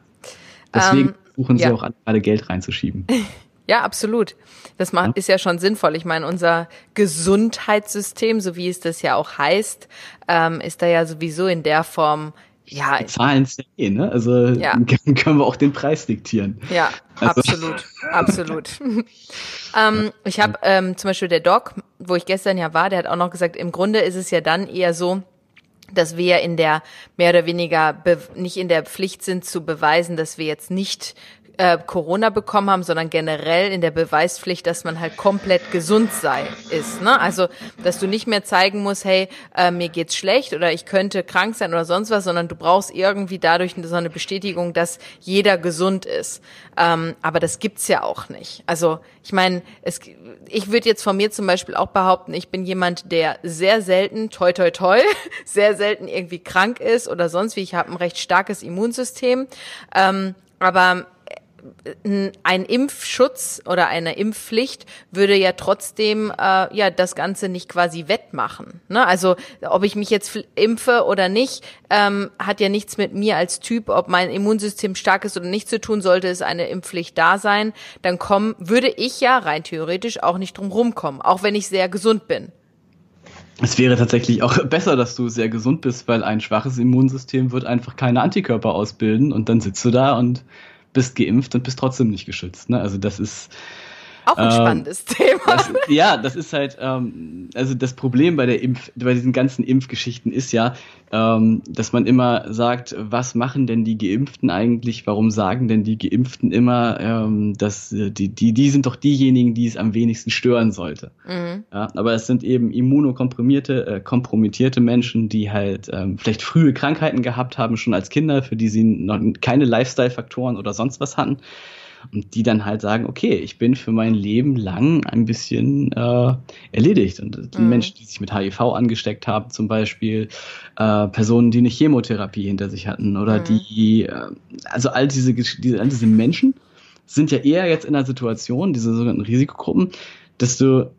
Deswegen ähm, versuchen sie ja. auch alle Geld reinzuschieben. Ja, absolut. Das macht, ist ja schon sinnvoll. Ich meine, unser Gesundheitssystem, so wie es das ja auch heißt, ähm, ist da ja sowieso in der Form ja, die Zahlen eh, ne? Also ja. können wir auch den Preis diktieren. Ja, also. absolut, absolut. ähm, ich habe ähm, zum Beispiel der Doc, wo ich gestern ja war, der hat auch noch gesagt, im Grunde ist es ja dann eher so, dass wir in der mehr oder weniger nicht in der Pflicht sind zu beweisen, dass wir jetzt nicht äh, Corona bekommen haben, sondern generell in der Beweispflicht, dass man halt komplett gesund sei, ist. Ne? Also, dass du nicht mehr zeigen musst, hey, äh, mir geht's schlecht oder ich könnte krank sein oder sonst was, sondern du brauchst irgendwie dadurch so eine Bestätigung, dass jeder gesund ist. Ähm, aber das gibt's ja auch nicht. Also, ich meine, es, ich würde jetzt von mir zum Beispiel auch behaupten, ich bin jemand, der sehr selten, toi toi toi, sehr selten irgendwie krank ist oder sonst wie. Ich habe ein recht starkes Immunsystem. Ähm, aber ein Impfschutz oder eine Impfpflicht würde ja trotzdem äh, ja das Ganze nicht quasi wettmachen. Ne? Also ob ich mich jetzt impfe oder nicht, ähm, hat ja nichts mit mir als Typ, ob mein Immunsystem stark ist oder nicht zu tun, sollte es eine Impfpflicht da sein, dann kommen, würde ich ja rein theoretisch auch nicht drum rumkommen, auch wenn ich sehr gesund bin. Es wäre tatsächlich auch besser, dass du sehr gesund bist, weil ein schwaches Immunsystem wird einfach keine Antikörper ausbilden und dann sitzt du da und bist geimpft und bist trotzdem nicht geschützt. Ne? Also das ist auch ein ähm, spannendes Thema. Das, ja, das ist halt, ähm, also das Problem bei der Impf, bei diesen ganzen Impfgeschichten ist ja, ähm, dass man immer sagt, was machen denn die Geimpften eigentlich? Warum sagen denn die Geimpften immer, ähm, dass äh, die, die, die sind doch diejenigen, die es am wenigsten stören sollte. Mhm. Ja, aber es sind eben immunokomprimierte, äh, kompromittierte Menschen, die halt ähm, vielleicht frühe Krankheiten gehabt haben, schon als Kinder, für die sie noch keine Lifestyle-Faktoren oder sonst was hatten und die dann halt sagen, okay, ich bin für mein Leben lang ein bisschen äh, erledigt. Und die mhm. Menschen, die sich mit HIV angesteckt haben, zum Beispiel äh, Personen, die eine Chemotherapie hinter sich hatten oder mhm. die, äh, also all diese, diese, all diese Menschen sind ja eher jetzt in einer Situation, diese sogenannten Risikogruppen, dass du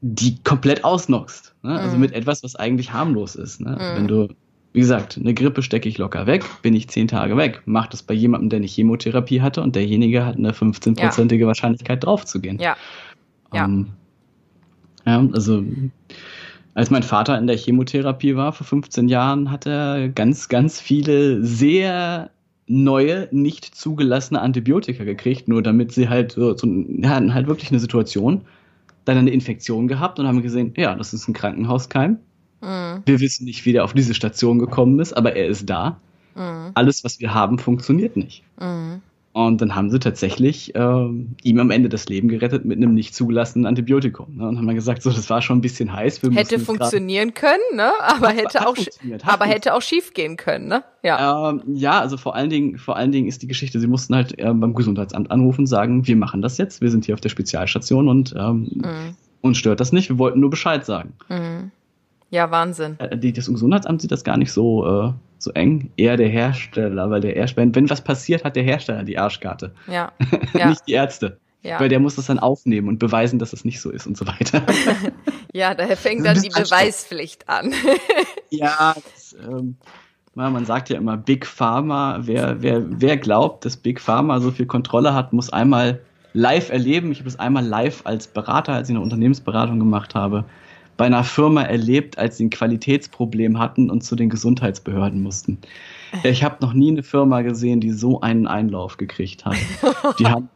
die komplett ausnockst. Ne? Also mhm. Also mit etwas, was eigentlich harmlos ist. Ne? Mhm. Wenn du wie gesagt, eine Grippe stecke ich locker weg, bin ich zehn Tage weg. Macht das bei jemandem, der eine Chemotherapie hatte und derjenige hat eine 15-prozentige ja. Wahrscheinlichkeit draufzugehen. Ja. Ja. Ähm, ja, also als mein Vater in der Chemotherapie war vor 15 Jahren, hat er ganz, ganz viele sehr neue, nicht zugelassene Antibiotika gekriegt, nur damit sie halt so, so hatten halt wirklich eine Situation, dann eine Infektion gehabt und haben gesehen, ja, das ist ein Krankenhauskeim. Mhm. Wir wissen nicht, wie der auf diese Station gekommen ist, aber er ist da. Mhm. Alles, was wir haben, funktioniert nicht. Mhm. Und dann haben sie tatsächlich äh, ihm am Ende das Leben gerettet mit einem nicht zugelassenen Antibiotikum. Ne? Und haben dann gesagt, so, das war schon ein bisschen heiß. Wir hätte funktionieren können, ne? aber hat, hätte hat auch, aber hätte auch schief gehen können, ne? Ja. Ähm, ja, also vor allen Dingen, vor allen Dingen ist die Geschichte, sie mussten halt äh, beim Gesundheitsamt anrufen, sagen, wir machen das jetzt, wir sind hier auf der Spezialstation und ähm, mhm. uns stört das nicht, wir wollten nur Bescheid sagen. Mhm. Ja, Wahnsinn. Äh, die, das Gesundheitsamt sieht das gar nicht so, äh, so eng. Eher der Hersteller, weil der Hersteller, wenn was passiert, hat der Hersteller die Arschkarte. Ja. ja. nicht die Ärzte. Ja. Weil der muss das dann aufnehmen und beweisen, dass es nicht so ist und so weiter. ja, daher fängt dann die Beweispflicht an. ja, das, ähm, man sagt ja immer Big Pharma. Wer, wer, wer glaubt, dass Big Pharma so viel Kontrolle hat, muss einmal live erleben. Ich habe es einmal live als Berater, als ich eine Unternehmensberatung gemacht habe, bei einer Firma erlebt, als sie ein Qualitätsproblem hatten und zu den Gesundheitsbehörden mussten. Ich habe noch nie eine Firma gesehen, die so einen Einlauf gekriegt hat. Die haben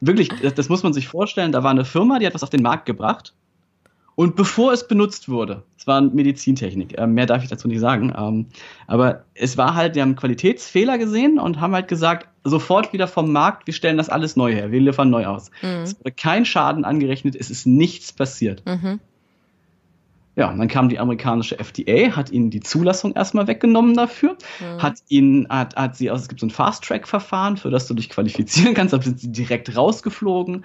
wirklich, das, das muss man sich vorstellen, da war eine Firma, die hat was auf den Markt gebracht. Und bevor es benutzt wurde, es war Medizintechnik, äh, mehr darf ich dazu nicht sagen, ähm, aber es war halt, die haben Qualitätsfehler gesehen und haben halt gesagt, sofort wieder vom Markt, wir stellen das alles neu her, wir liefern neu aus. Mhm. Es wurde kein Schaden angerechnet, es ist nichts passiert. Mhm. Ja, dann kam die amerikanische FDA, hat ihnen die Zulassung erstmal weggenommen dafür, mhm. hat ihnen, hat, hat sie, also es gibt so ein Fast-Track-Verfahren, für das du dich qualifizieren kannst, da sind sie direkt rausgeflogen.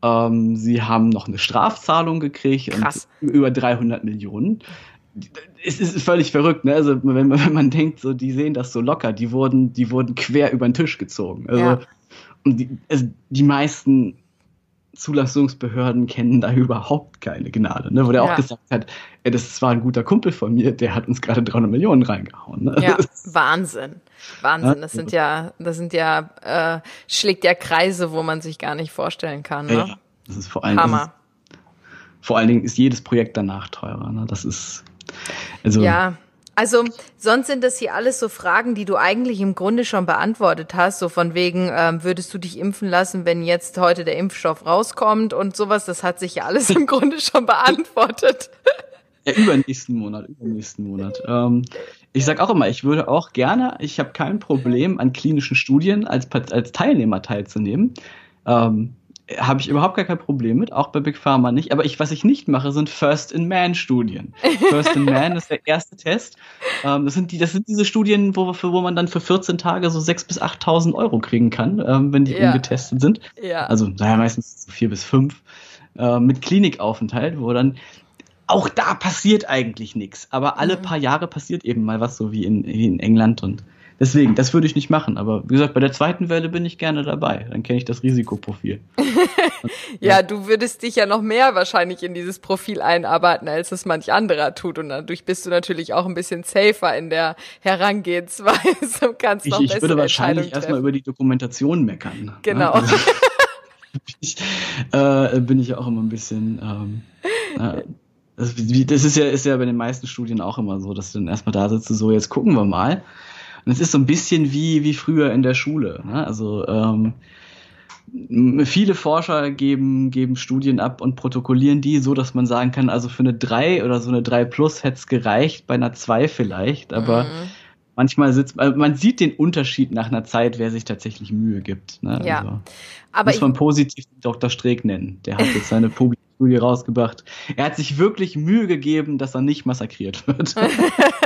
Ähm, sie haben noch eine Strafzahlung gekriegt Krass. und über 300 Millionen. Es ist völlig verrückt, ne? Also wenn, wenn man denkt, so die sehen das so locker, die wurden, die wurden quer über den Tisch gezogen. Also, ja. und die, also die meisten Zulassungsbehörden kennen da überhaupt keine Gnade, ne? wo der ja. auch gesagt hat, ey, das war ein guter Kumpel von mir, der hat uns gerade 300 Millionen reingehauen. Ne? Ja, Wahnsinn, Wahnsinn. Das sind ja, das sind ja, äh, schlägt ja Kreise, wo man sich gar nicht vorstellen kann. Ne? Ja, das ist vor allem, Hammer. Ist, vor allen Dingen ist jedes Projekt danach teurer. Ne? Das ist, also. Ja, also sonst sind das hier alles so Fragen, die du eigentlich im Grunde schon beantwortet hast, so von wegen, ähm, würdest du dich impfen lassen, wenn jetzt heute der Impfstoff rauskommt und sowas, das hat sich ja alles im Grunde schon beantwortet. Ja, übernächsten Monat, übernächsten Monat. Ähm, ich sag auch immer, ich würde auch gerne, ich habe kein Problem, an klinischen Studien als, als Teilnehmer teilzunehmen. Ähm, habe ich überhaupt gar kein Problem mit, auch bei Big Pharma nicht. Aber ich, was ich nicht mache, sind First-in-Man-Studien. First-in-Man ist der erste Test. Ähm, das, sind die, das sind diese Studien, wo, für, wo man dann für 14 Tage so 6.000 bis 8.000 Euro kriegen kann, ähm, wenn die ja. ungetestet sind. Ja. Also, naja, meistens so vier bis fünf. Äh, mit Klinikaufenthalt, wo dann auch da passiert eigentlich nichts. Aber alle mhm. paar Jahre passiert eben mal was, so wie in, wie in England und Deswegen, das würde ich nicht machen. Aber wie gesagt, bei der zweiten Welle bin ich gerne dabei. Dann kenne ich das Risikoprofil. ja, du würdest dich ja noch mehr wahrscheinlich in dieses Profil einarbeiten, als es manch anderer tut. Und dadurch bist du natürlich auch ein bisschen safer in der Herangehensweise und kannst ich, noch Ich würde wahrscheinlich erstmal über die Dokumentation meckern. Genau. Also, ich, äh, bin ich auch immer ein bisschen. Ähm, äh, das, das ist ja, ist ja bei den meisten Studien auch immer so, dass du dann erstmal da sitzt, so jetzt gucken wir mal. Und es ist so ein bisschen wie, wie früher in der Schule. Ne? Also ähm, viele Forscher geben, geben Studien ab und protokollieren die so, dass man sagen kann, also für eine 3 oder so eine 3 plus hätte es gereicht, bei einer 2 vielleicht, aber mhm. manchmal sitzt man, man sieht den Unterschied nach einer Zeit, wer sich tatsächlich Mühe gibt. Ne? Ja. Also, aber muss man positiv Dr. Streeck nennen. Der hat jetzt seine Publikstudie rausgebracht. Er hat sich wirklich Mühe gegeben, dass er nicht massakriert wird.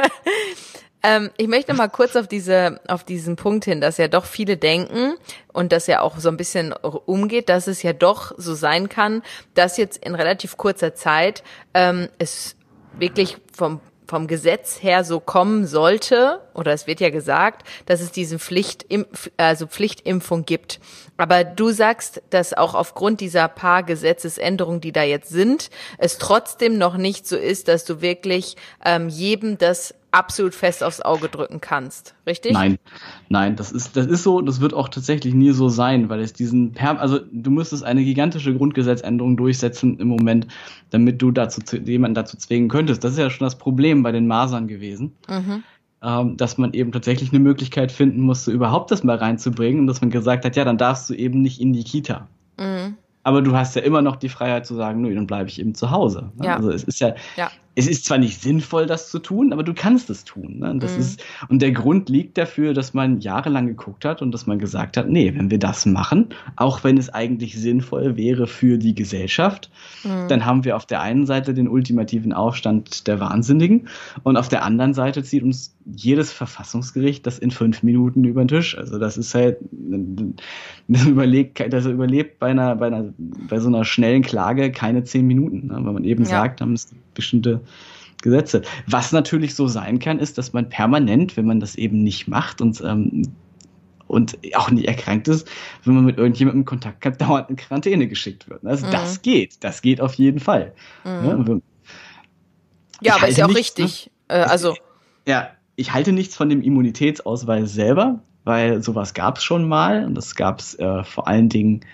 Ähm, ich möchte mal kurz auf diese, auf diesen Punkt hin, dass ja doch viele denken und dass ja auch so ein bisschen umgeht, dass es ja doch so sein kann, dass jetzt in relativ kurzer Zeit ähm, es wirklich vom vom Gesetz her so kommen sollte, oder es wird ja gesagt, dass es diesen Pflicht, also Pflichtimpfung gibt. Aber du sagst, dass auch aufgrund dieser paar Gesetzesänderungen, die da jetzt sind, es trotzdem noch nicht so ist, dass du wirklich ähm, jedem das absolut fest aufs Auge drücken kannst, richtig? Nein, nein, das ist, das ist so, das wird auch tatsächlich nie so sein, weil es diesen, also du müsstest eine gigantische Grundgesetzänderung durchsetzen im Moment, damit du dazu, jemanden dazu zwingen könntest. Das ist ja schon das Problem bei den Masern gewesen. Mhm. Ähm, dass man eben tatsächlich eine Möglichkeit finden musste, überhaupt das mal reinzubringen und dass man gesagt hat, ja, dann darfst du eben nicht in die Kita. Mhm. aber du hast ja immer noch die Freiheit zu sagen, nö, dann bleibe ich eben zu Hause. Ja. Also es ist ja, ja, es ist zwar nicht sinnvoll, das zu tun, aber du kannst es tun. Ne? Das mhm. ist, und der Grund liegt dafür, dass man jahrelang geguckt hat und dass man gesagt hat, nee, wenn wir das machen, auch wenn es eigentlich sinnvoll wäre für die Gesellschaft, mhm. dann haben wir auf der einen Seite den ultimativen Aufstand der Wahnsinnigen und auf der anderen Seite zieht uns jedes Verfassungsgericht das in fünf Minuten über den Tisch. Also das ist halt, das überlebt, das überlebt bei einer, bei einer, bei so einer schnellen Klage keine zehn Minuten, ne? weil man eben ja. sagt, haben es bestimmte Gesetze. Was natürlich so sein kann, ist, dass man permanent, wenn man das eben nicht macht und ähm, und auch nicht erkrankt ist, wenn man mit irgendjemandem Kontakt hat, dauernd in Quarantäne geschickt wird. Also mhm. das geht, das geht auf jeden Fall. Mhm. Ja, ja aber ist ja auch nichts, richtig. Ne? Äh, also ja, ich halte nichts von dem Immunitätsausweis selber, weil sowas gab es schon mal und das gab es äh, vor allen Dingen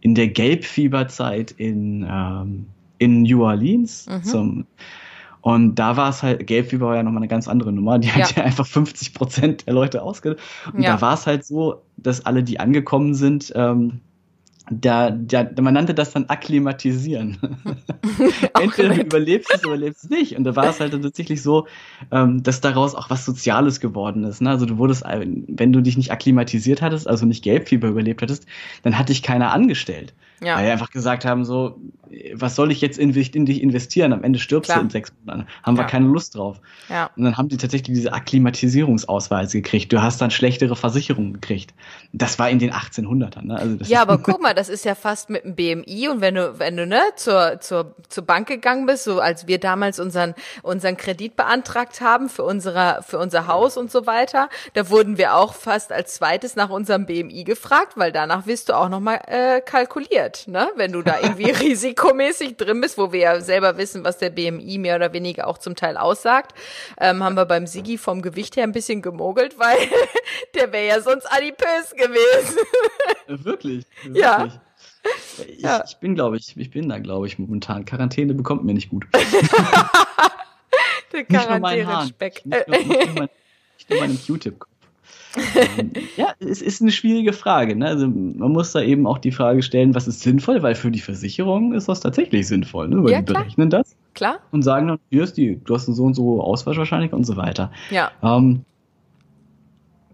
in der Gelbfieberzeit in ähm, in New Orleans mhm. zum und da war es halt, Gelbfieber war ja nochmal eine ganz andere Nummer. Die ja. hat ja einfach 50 Prozent der Leute ausge. Und ja. da war es halt so, dass alle, die angekommen sind, ähm, da, da, man nannte das dann akklimatisieren. Entweder du überlebst es oder überlebst es nicht. Und da war es halt tatsächlich so, ähm, dass daraus auch was Soziales geworden ist. Ne? Also du wurdest, wenn du dich nicht akklimatisiert hattest, also nicht Gelbfieber überlebt hattest, dann hat dich keiner angestellt. Ja. Weil wir einfach gesagt haben, so, was soll ich jetzt in, in dich investieren? Am Ende stirbst Klar. du in sechs Monaten. Haben ja. wir keine Lust drauf. Ja. Und dann haben die tatsächlich diese Akklimatisierungsausweise gekriegt. Du hast dann schlechtere Versicherungen gekriegt. Das war in den 1800ern. Ne? Also ja, aber guck mal, das ist ja fast mit dem BMI und wenn du, wenn du ne, zur, zur, zur Bank gegangen bist, so als wir damals unseren, unseren Kredit beantragt haben für, unsere, für unser Haus und so weiter, da wurden wir auch fast als zweites nach unserem BMI gefragt, weil danach wirst du auch nochmal äh, kalkuliert passiert, ne? Wenn du da irgendwie risikomäßig drin bist, wo wir ja selber wissen, was der BMI mehr oder weniger auch zum Teil aussagt, ähm, haben wir beim Sigi vom Gewicht her ein bisschen gemogelt, weil der wäre ja sonst adipös gewesen. wirklich, wirklich. Ja. Ich, ja. ich bin, glaube ich, ich bin da, glaube ich, momentan. Quarantäne bekommt mir nicht gut. der Quarantäne-Speck. Nicht nur, nicht nur, nicht nur meinen Q-Tip ja, es ist eine schwierige Frage. Ne? Also man muss da eben auch die Frage stellen, was ist sinnvoll, weil für die Versicherung ist das tatsächlich sinnvoll, ne? weil ja, die klar. berechnen das. Klar. Und sagen dann, hier ist die, du hast so und so Auswaschwahrscheinlichkeit und so weiter. Ja. Ähm,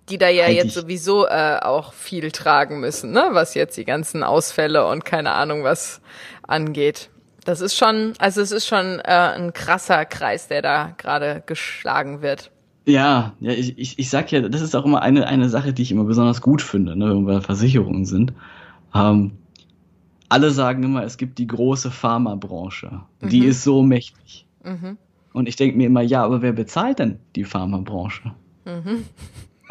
die da ja jetzt sowieso äh, auch viel tragen müssen, ne? was jetzt die ganzen Ausfälle und keine Ahnung was angeht. Das ist schon, also es ist schon äh, ein krasser Kreis, der da gerade geschlagen wird. Ja, ja, ich, ich, ich sag ja, das ist auch immer eine, eine Sache, die ich immer besonders gut finde, ne, wenn wir Versicherungen sind. Ähm, alle sagen immer, es gibt die große Pharmabranche. Die mhm. ist so mächtig. Mhm. Und ich denke mir immer, ja, aber wer bezahlt denn die Pharmabranche? Mhm.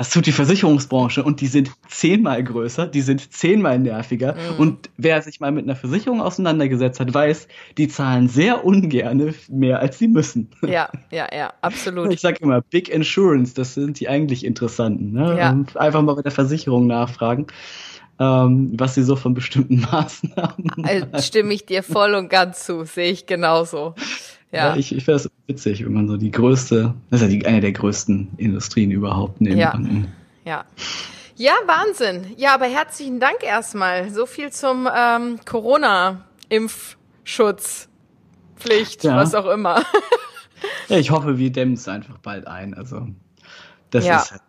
Das tut die Versicherungsbranche und die sind zehnmal größer, die sind zehnmal nerviger. Mhm. Und wer sich mal mit einer Versicherung auseinandergesetzt hat, weiß, die zahlen sehr ungern mehr, als sie müssen. Ja, ja, ja, absolut. Ich sage immer, Big Insurance, das sind die eigentlich interessanten. Ne? Ja. Und einfach mal bei der Versicherung nachfragen. Ähm, was sie so von bestimmten Maßnahmen. Also, stimme ich dir voll und ganz zu, sehe ich genauso. Ja. ich ich finde das witzig, wenn man so die größte, das ist ja die, eine der größten Industrien überhaupt nehmen ja. kann. Ja. Ja, Wahnsinn. Ja, aber herzlichen Dank erstmal. So viel zum ähm, Corona-Impfschutzpflicht, ja. was auch immer. ja, ich hoffe, wir dämmen es einfach bald ein. Also, das ja. ist halt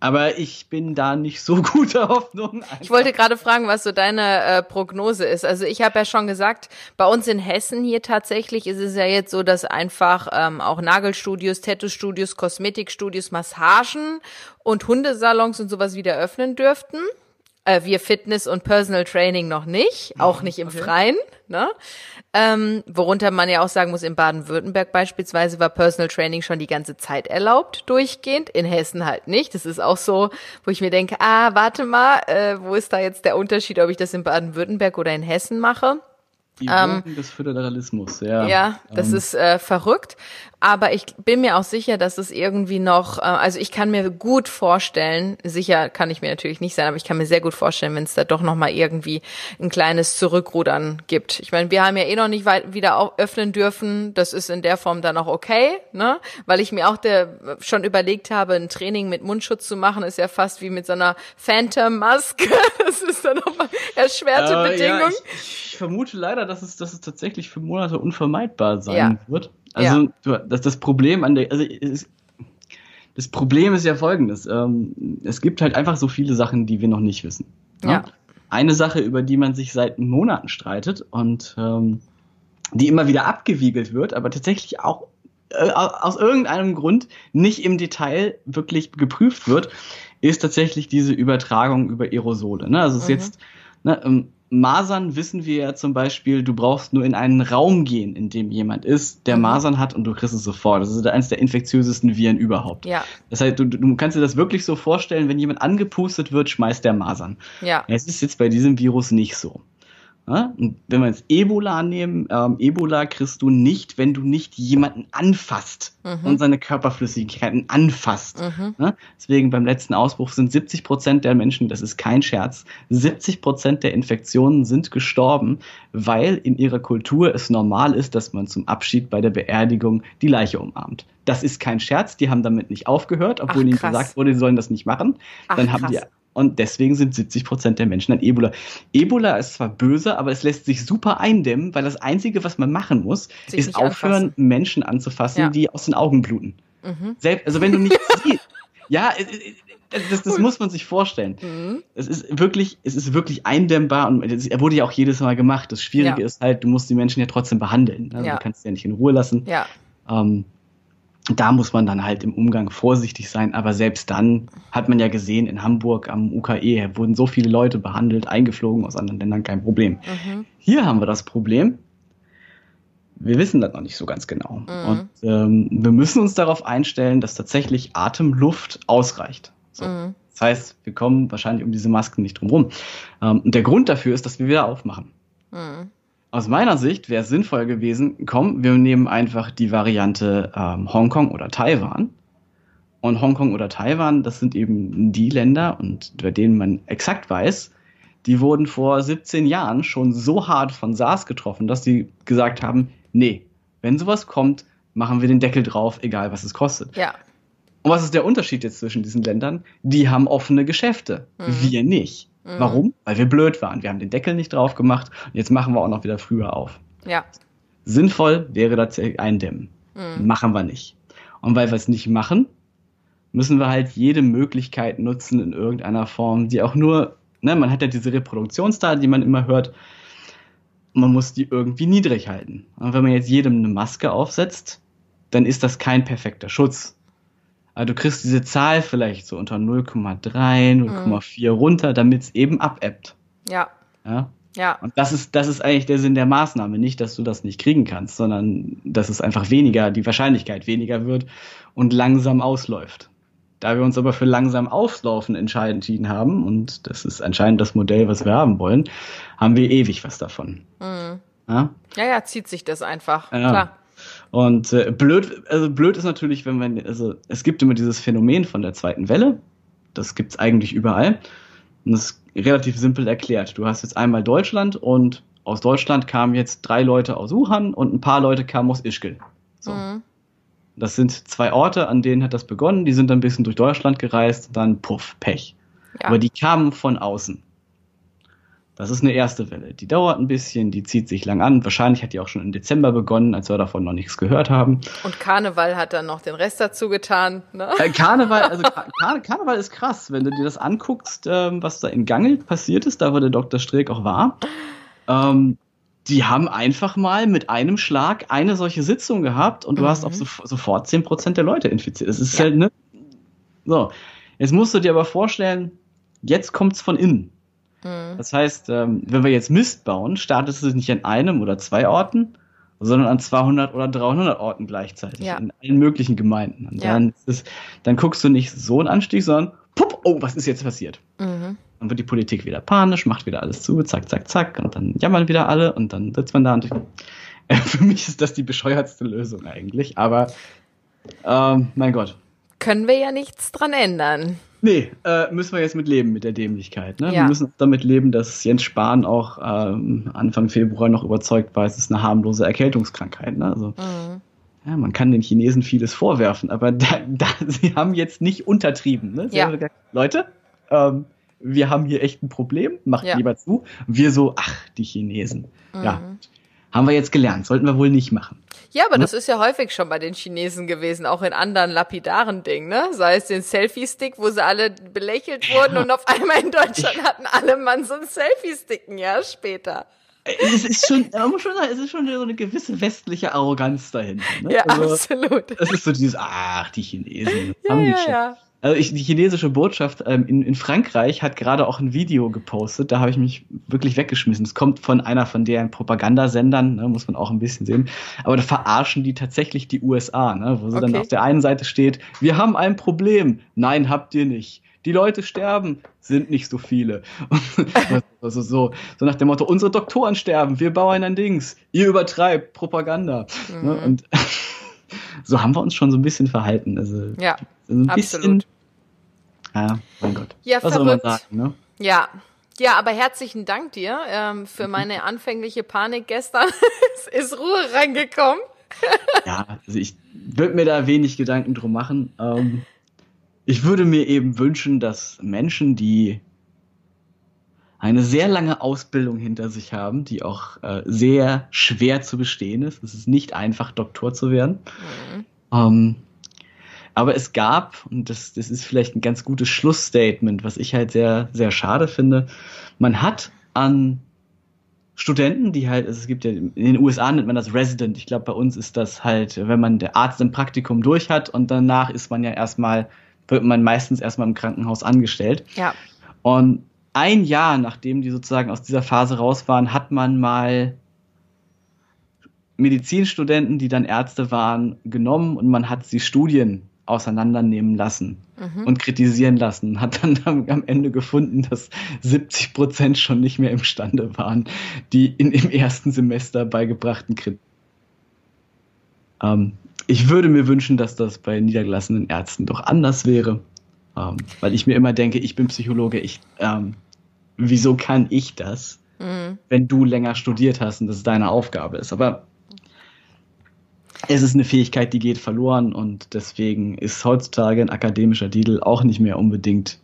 aber ich bin da nicht so guter Hoffnung. Einfach. Ich wollte gerade fragen, was so deine äh, Prognose ist. Also ich habe ja schon gesagt, bei uns in Hessen hier tatsächlich ist es ja jetzt so, dass einfach ähm, auch Nagelstudios, Tattoo-Studios, Kosmetikstudios, Massagen und Hundesalons und sowas wieder öffnen dürften. Äh, wir Fitness und Personal Training noch nicht, auch nicht im okay. Freien. Ne? Ähm, worunter man ja auch sagen muss, in Baden-Württemberg beispielsweise war Personal Training schon die ganze Zeit erlaubt, durchgehend, in Hessen halt nicht. Das ist auch so, wo ich mir denke, ah, warte mal, äh, wo ist da jetzt der Unterschied, ob ich das in Baden-Württemberg oder in Hessen mache? Die ähm, des Föderalismus, ja. Ja, das ähm. ist äh, verrückt. Aber ich bin mir auch sicher, dass es irgendwie noch, äh, also ich kann mir gut vorstellen, sicher kann ich mir natürlich nicht sein, aber ich kann mir sehr gut vorstellen, wenn es da doch nochmal irgendwie ein kleines Zurückrudern gibt. Ich meine, wir haben ja eh noch nicht weit wieder öffnen dürfen. Das ist in der Form dann auch okay, ne? Weil ich mir auch der, schon überlegt habe, ein Training mit Mundschutz zu machen, ist ja fast wie mit so einer Phantom-Maske. Das ist dann nochmal erschwerte äh, Bedingung. Ja, ich, ich, vermute leider, dass es, dass es tatsächlich für Monate unvermeidbar sein ja. wird. Also ja. das, das Problem an der, also es, das Problem ist ja folgendes. Ähm, es gibt halt einfach so viele Sachen, die wir noch nicht wissen. Ja. Eine Sache, über die man sich seit Monaten streitet und ähm, die immer wieder abgewiegelt wird, aber tatsächlich auch äh, aus irgendeinem Grund nicht im Detail wirklich geprüft wird, ist tatsächlich diese Übertragung über Aerosole. Ne? Also es mhm. ist jetzt ne, ähm, Masern wissen wir ja zum Beispiel, du brauchst nur in einen Raum gehen, in dem jemand ist, der mhm. Masern hat und du kriegst es sofort. Das ist eines der infektiösesten Viren überhaupt. Ja. Das heißt, du, du kannst dir das wirklich so vorstellen, wenn jemand angepustet wird, schmeißt der Masern. Ja. Es ist jetzt bei diesem Virus nicht so. Ja? Und wenn wir jetzt Ebola nehmen, ähm, Ebola kriegst du nicht, wenn du nicht jemanden anfasst mhm. und seine Körperflüssigkeiten anfasst. Mhm. Ja? Deswegen beim letzten Ausbruch sind 70 Prozent der Menschen, das ist kein Scherz, 70 Prozent der Infektionen sind gestorben, weil in ihrer Kultur es normal ist, dass man zum Abschied bei der Beerdigung die Leiche umarmt. Das ist kein Scherz, die haben damit nicht aufgehört, obwohl Ach, ihnen gesagt wurde, sie sollen das nicht machen. Ach, Dann haben krass. die und deswegen sind 70 Prozent der Menschen an Ebola. Ebola ist zwar böse, aber es lässt sich super eindämmen, weil das Einzige, was man machen muss, sich ist aufhören, anfassen. Menschen anzufassen, ja. die aus den Augen bluten. Mhm. Selbst, also wenn du nicht siehst, ja, das, das muss man sich vorstellen. Mhm. Es ist wirklich, es ist wirklich eindämmbar und er wurde ja auch jedes Mal gemacht. Das Schwierige ja. ist halt, du musst die Menschen ja trotzdem behandeln. Also ja. Du kannst sie ja nicht in Ruhe lassen. Ja. Ähm, da muss man dann halt im Umgang vorsichtig sein, aber selbst dann hat man ja gesehen, in Hamburg am UKE wurden so viele Leute behandelt, eingeflogen aus anderen Ländern, kein Problem. Mhm. Hier haben wir das Problem, wir wissen das noch nicht so ganz genau. Mhm. Und ähm, wir müssen uns darauf einstellen, dass tatsächlich Atemluft ausreicht. So. Mhm. Das heißt, wir kommen wahrscheinlich um diese Masken nicht drum rum. Ähm, und der Grund dafür ist, dass wir wieder aufmachen. Aus meiner Sicht wäre es sinnvoll gewesen, komm, wir nehmen einfach die Variante ähm, Hongkong oder Taiwan. Und Hongkong oder Taiwan, das sind eben die Länder, und bei denen man exakt weiß, die wurden vor 17 Jahren schon so hart von SARS getroffen, dass sie gesagt haben, nee, wenn sowas kommt, machen wir den Deckel drauf, egal was es kostet. Ja. Und was ist der Unterschied jetzt zwischen diesen Ländern? Die haben offene Geschäfte, mhm. wir nicht. Mhm. Warum? Weil wir blöd waren. Wir haben den Deckel nicht drauf gemacht und jetzt machen wir auch noch wieder früher auf. Ja. Sinnvoll wäre tatsächlich eindämmen. Mhm. Machen wir nicht. Und weil wir es nicht machen, müssen wir halt jede Möglichkeit nutzen in irgendeiner Form, die auch nur, ne, man hat ja diese Reproduktionsdaten, die man immer hört, man muss die irgendwie niedrig halten. Und wenn man jetzt jedem eine Maske aufsetzt, dann ist das kein perfekter Schutz. Aber du kriegst diese Zahl vielleicht so unter 0,3, 0,4 mhm. runter, damit es eben abebbt. Ja. Ja. Ja. Und das ist, das ist eigentlich der Sinn der Maßnahme. Nicht, dass du das nicht kriegen kannst, sondern dass es einfach weniger, die Wahrscheinlichkeit weniger wird und langsam ausläuft. Da wir uns aber für langsam auslaufen entschieden haben, und das ist anscheinend das Modell, was wir haben wollen, haben wir ewig was davon. Mhm. Ja? ja, ja, zieht sich das einfach. Ja. Klar. Und äh, blöd, also blöd ist natürlich, wenn man, also es gibt immer dieses Phänomen von der zweiten Welle. Das gibt's eigentlich überall. Und das ist relativ simpel erklärt. Du hast jetzt einmal Deutschland und aus Deutschland kamen jetzt drei Leute aus Wuhan und ein paar Leute kamen aus Ischgl. So. Mhm. Das sind zwei Orte, an denen hat das begonnen. Die sind dann ein bisschen durch Deutschland gereist, dann puff, Pech. Ja. Aber die kamen von außen. Das ist eine erste Welle. Die dauert ein bisschen, die zieht sich lang an. Wahrscheinlich hat die auch schon im Dezember begonnen, als wir davon noch nichts gehört haben. Und Karneval hat dann noch den Rest dazu getan. Ne? Äh, Karneval, also Kar Karneval ist krass, wenn du dir das anguckst, ähm, was da in Gangelt passiert ist, da wo der Dr. Streeck auch war. Ähm, die haben einfach mal mit einem Schlag eine solche Sitzung gehabt und du mhm. hast auch so, sofort 10% der Leute infiziert. Das ist ja. halt, ne? So. Jetzt musst du dir aber vorstellen, jetzt kommt's von innen. Mhm. Das heißt, ähm, wenn wir jetzt Mist bauen, startet es nicht an einem oder zwei Orten, sondern an 200 oder 300 Orten gleichzeitig, ja. in allen möglichen Gemeinden. Und ja. dann, ist, dann guckst du nicht so einen Anstieg, sondern pupp, oh, was ist jetzt passiert? Mhm. Dann wird die Politik wieder panisch, macht wieder alles zu, zack, zack, zack, und dann jammern wieder alle und dann sitzt man da und äh, für mich ist das die bescheuertste Lösung eigentlich, aber ähm, mein Gott. Können wir ja nichts dran ändern. Nee, äh, müssen wir jetzt mit leben mit der Dämlichkeit. Ne? Ja. Wir müssen damit leben, dass Jens Spahn auch ähm, Anfang Februar noch überzeugt war, es ist eine harmlose Erkältungskrankheit. Ne? Also, mhm. ja, man kann den Chinesen vieles vorwerfen, aber da, da, sie haben jetzt nicht untertrieben. Ne? Ja. Gesagt, Leute, ähm, wir haben hier echt ein Problem, macht ja. lieber zu. Wir so, ach, die Chinesen. Mhm. Ja, haben wir jetzt gelernt, sollten wir wohl nicht machen. Ja, aber ne? das ist ja häufig schon bei den Chinesen gewesen, auch in anderen lapidaren Dingen, ne? Sei es den Selfie-Stick, wo sie alle belächelt wurden ja. und auf einmal in Deutschland hatten alle Mann so ein Selfie-Stick ein Jahr später. Es ist schon, man muss schon sagen, es ist schon so eine gewisse westliche Arroganz dahinter. Ne? Ja, also, absolut. Es ist so dieses, ach, die Chinesen. Ja, haben ja, die schon. ja. Also ich, die chinesische Botschaft ähm, in, in Frankreich hat gerade auch ein Video gepostet, da habe ich mich wirklich weggeschmissen. Es kommt von einer von deren Propagandasendern, ne, muss man auch ein bisschen sehen. Aber da verarschen die tatsächlich die USA, ne, wo sie okay. dann auf der einen Seite steht, wir haben ein Problem. Nein, habt ihr nicht. Die Leute sterben, sind nicht so viele. also so, so nach dem Motto, unsere Doktoren sterben, wir bauen ein Dings, ihr übertreibt Propaganda. Ne, mhm. Ne, und so haben wir uns schon so ein bisschen verhalten. Also ja, ein absolut. Bisschen, ja, mein Gott. Ja, Was verrückt. Soll man sagen, ne? Ja. Ja, aber herzlichen Dank dir ähm, für mhm. meine anfängliche Panik gestern. es ist Ruhe reingekommen. ja, also ich würde mir da wenig Gedanken drum machen. Ähm, ich würde mir eben wünschen, dass Menschen, die eine sehr lange Ausbildung hinter sich haben, die auch äh, sehr schwer zu bestehen ist. Es ist nicht einfach, Doktor zu werden. Mhm. Ähm, aber es gab, und das, das ist vielleicht ein ganz gutes Schlussstatement, was ich halt sehr, sehr schade finde, man hat an Studenten, die halt, also es gibt ja, in den USA nennt man das Resident. Ich glaube, bei uns ist das halt, wenn man der Arzt im Praktikum durch hat und danach ist man ja erstmal, wird man meistens erstmal im Krankenhaus angestellt. Ja. Und ein Jahr, nachdem die sozusagen aus dieser Phase raus waren, hat man mal Medizinstudenten, die dann Ärzte waren, genommen und man hat sie Studien auseinandernehmen lassen mhm. und kritisieren lassen. Hat dann am Ende gefunden, dass 70 Prozent schon nicht mehr imstande waren, die in, im ersten Semester beigebrachten Kriterien. Ähm, ich würde mir wünschen, dass das bei niedergelassenen Ärzten doch anders wäre. Ähm, weil ich mir immer denke, ich bin Psychologe, ich, ähm, wieso kann ich das, mhm. wenn du länger studiert hast und das deine Aufgabe ist? Aber es ist eine Fähigkeit, die geht verloren und deswegen ist heutzutage ein akademischer Titel auch nicht mehr unbedingt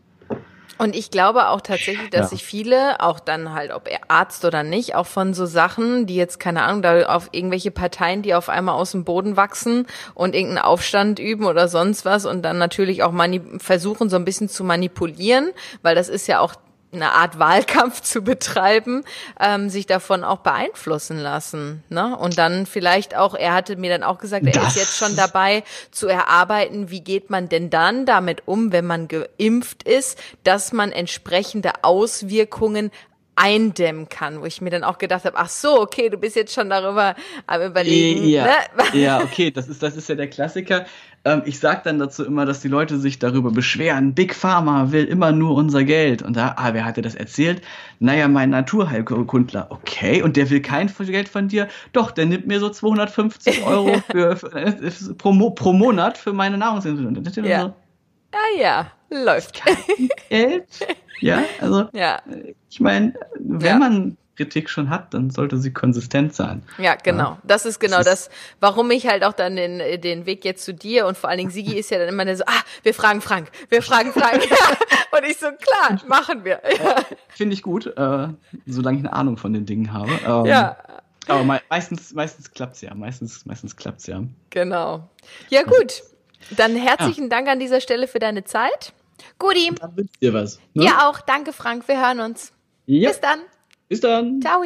und ich glaube auch tatsächlich, dass ja. sich viele, auch dann halt, ob er Arzt oder nicht, auch von so Sachen, die jetzt, keine Ahnung, da auf irgendwelche Parteien, die auf einmal aus dem Boden wachsen und irgendeinen Aufstand üben oder sonst was und dann natürlich auch versuchen, so ein bisschen zu manipulieren, weil das ist ja auch eine Art Wahlkampf zu betreiben, ähm, sich davon auch beeinflussen lassen. Ne? Und dann vielleicht auch, er hatte mir dann auch gesagt, er das ist jetzt schon dabei zu erarbeiten, wie geht man denn dann damit um, wenn man geimpft ist, dass man entsprechende Auswirkungen eindämmen kann, wo ich mir dann auch gedacht habe, ach so, okay, du bist jetzt schon darüber am überlegen. Ja, ne? ja okay, das ist, das ist ja der Klassiker. Ähm, ich sag dann dazu immer, dass die Leute sich darüber beschweren, Big Pharma will immer nur unser Geld. Und da, ah, wer hat dir das erzählt? Naja, mein Naturheilkundler. Okay, und der will kein Geld von dir? Doch, der nimmt mir so 250 Euro für, für, äh, für pro, pro, Monat für meine Nahrungsmittel. Ja. ja, ja, läuft. Geld? Ja, also ja. ich meine, wenn ja. man Kritik schon hat, dann sollte sie konsistent sein. Ja, genau. Ja. Das ist genau das, ist das, warum ich halt auch dann den, den Weg jetzt zu dir und vor allen Dingen Sigi ist ja dann immer so, ah, wir fragen Frank, wir fragen Frank. und ich so, klar, machen wir. Ja. Finde ich gut, äh, solange ich eine Ahnung von den Dingen habe. Ähm, ja. Aber me meistens, meistens klappt's ja. Meistens, meistens klappt's ja. Genau. Ja, gut. Dann herzlichen ja. Dank an dieser Stelle für deine Zeit. Guti. Dann wünscht dir was. Ne? Ja, auch. Danke, Frank. Wir hören uns. Ja. Bis dann. Bis dann. Ciao.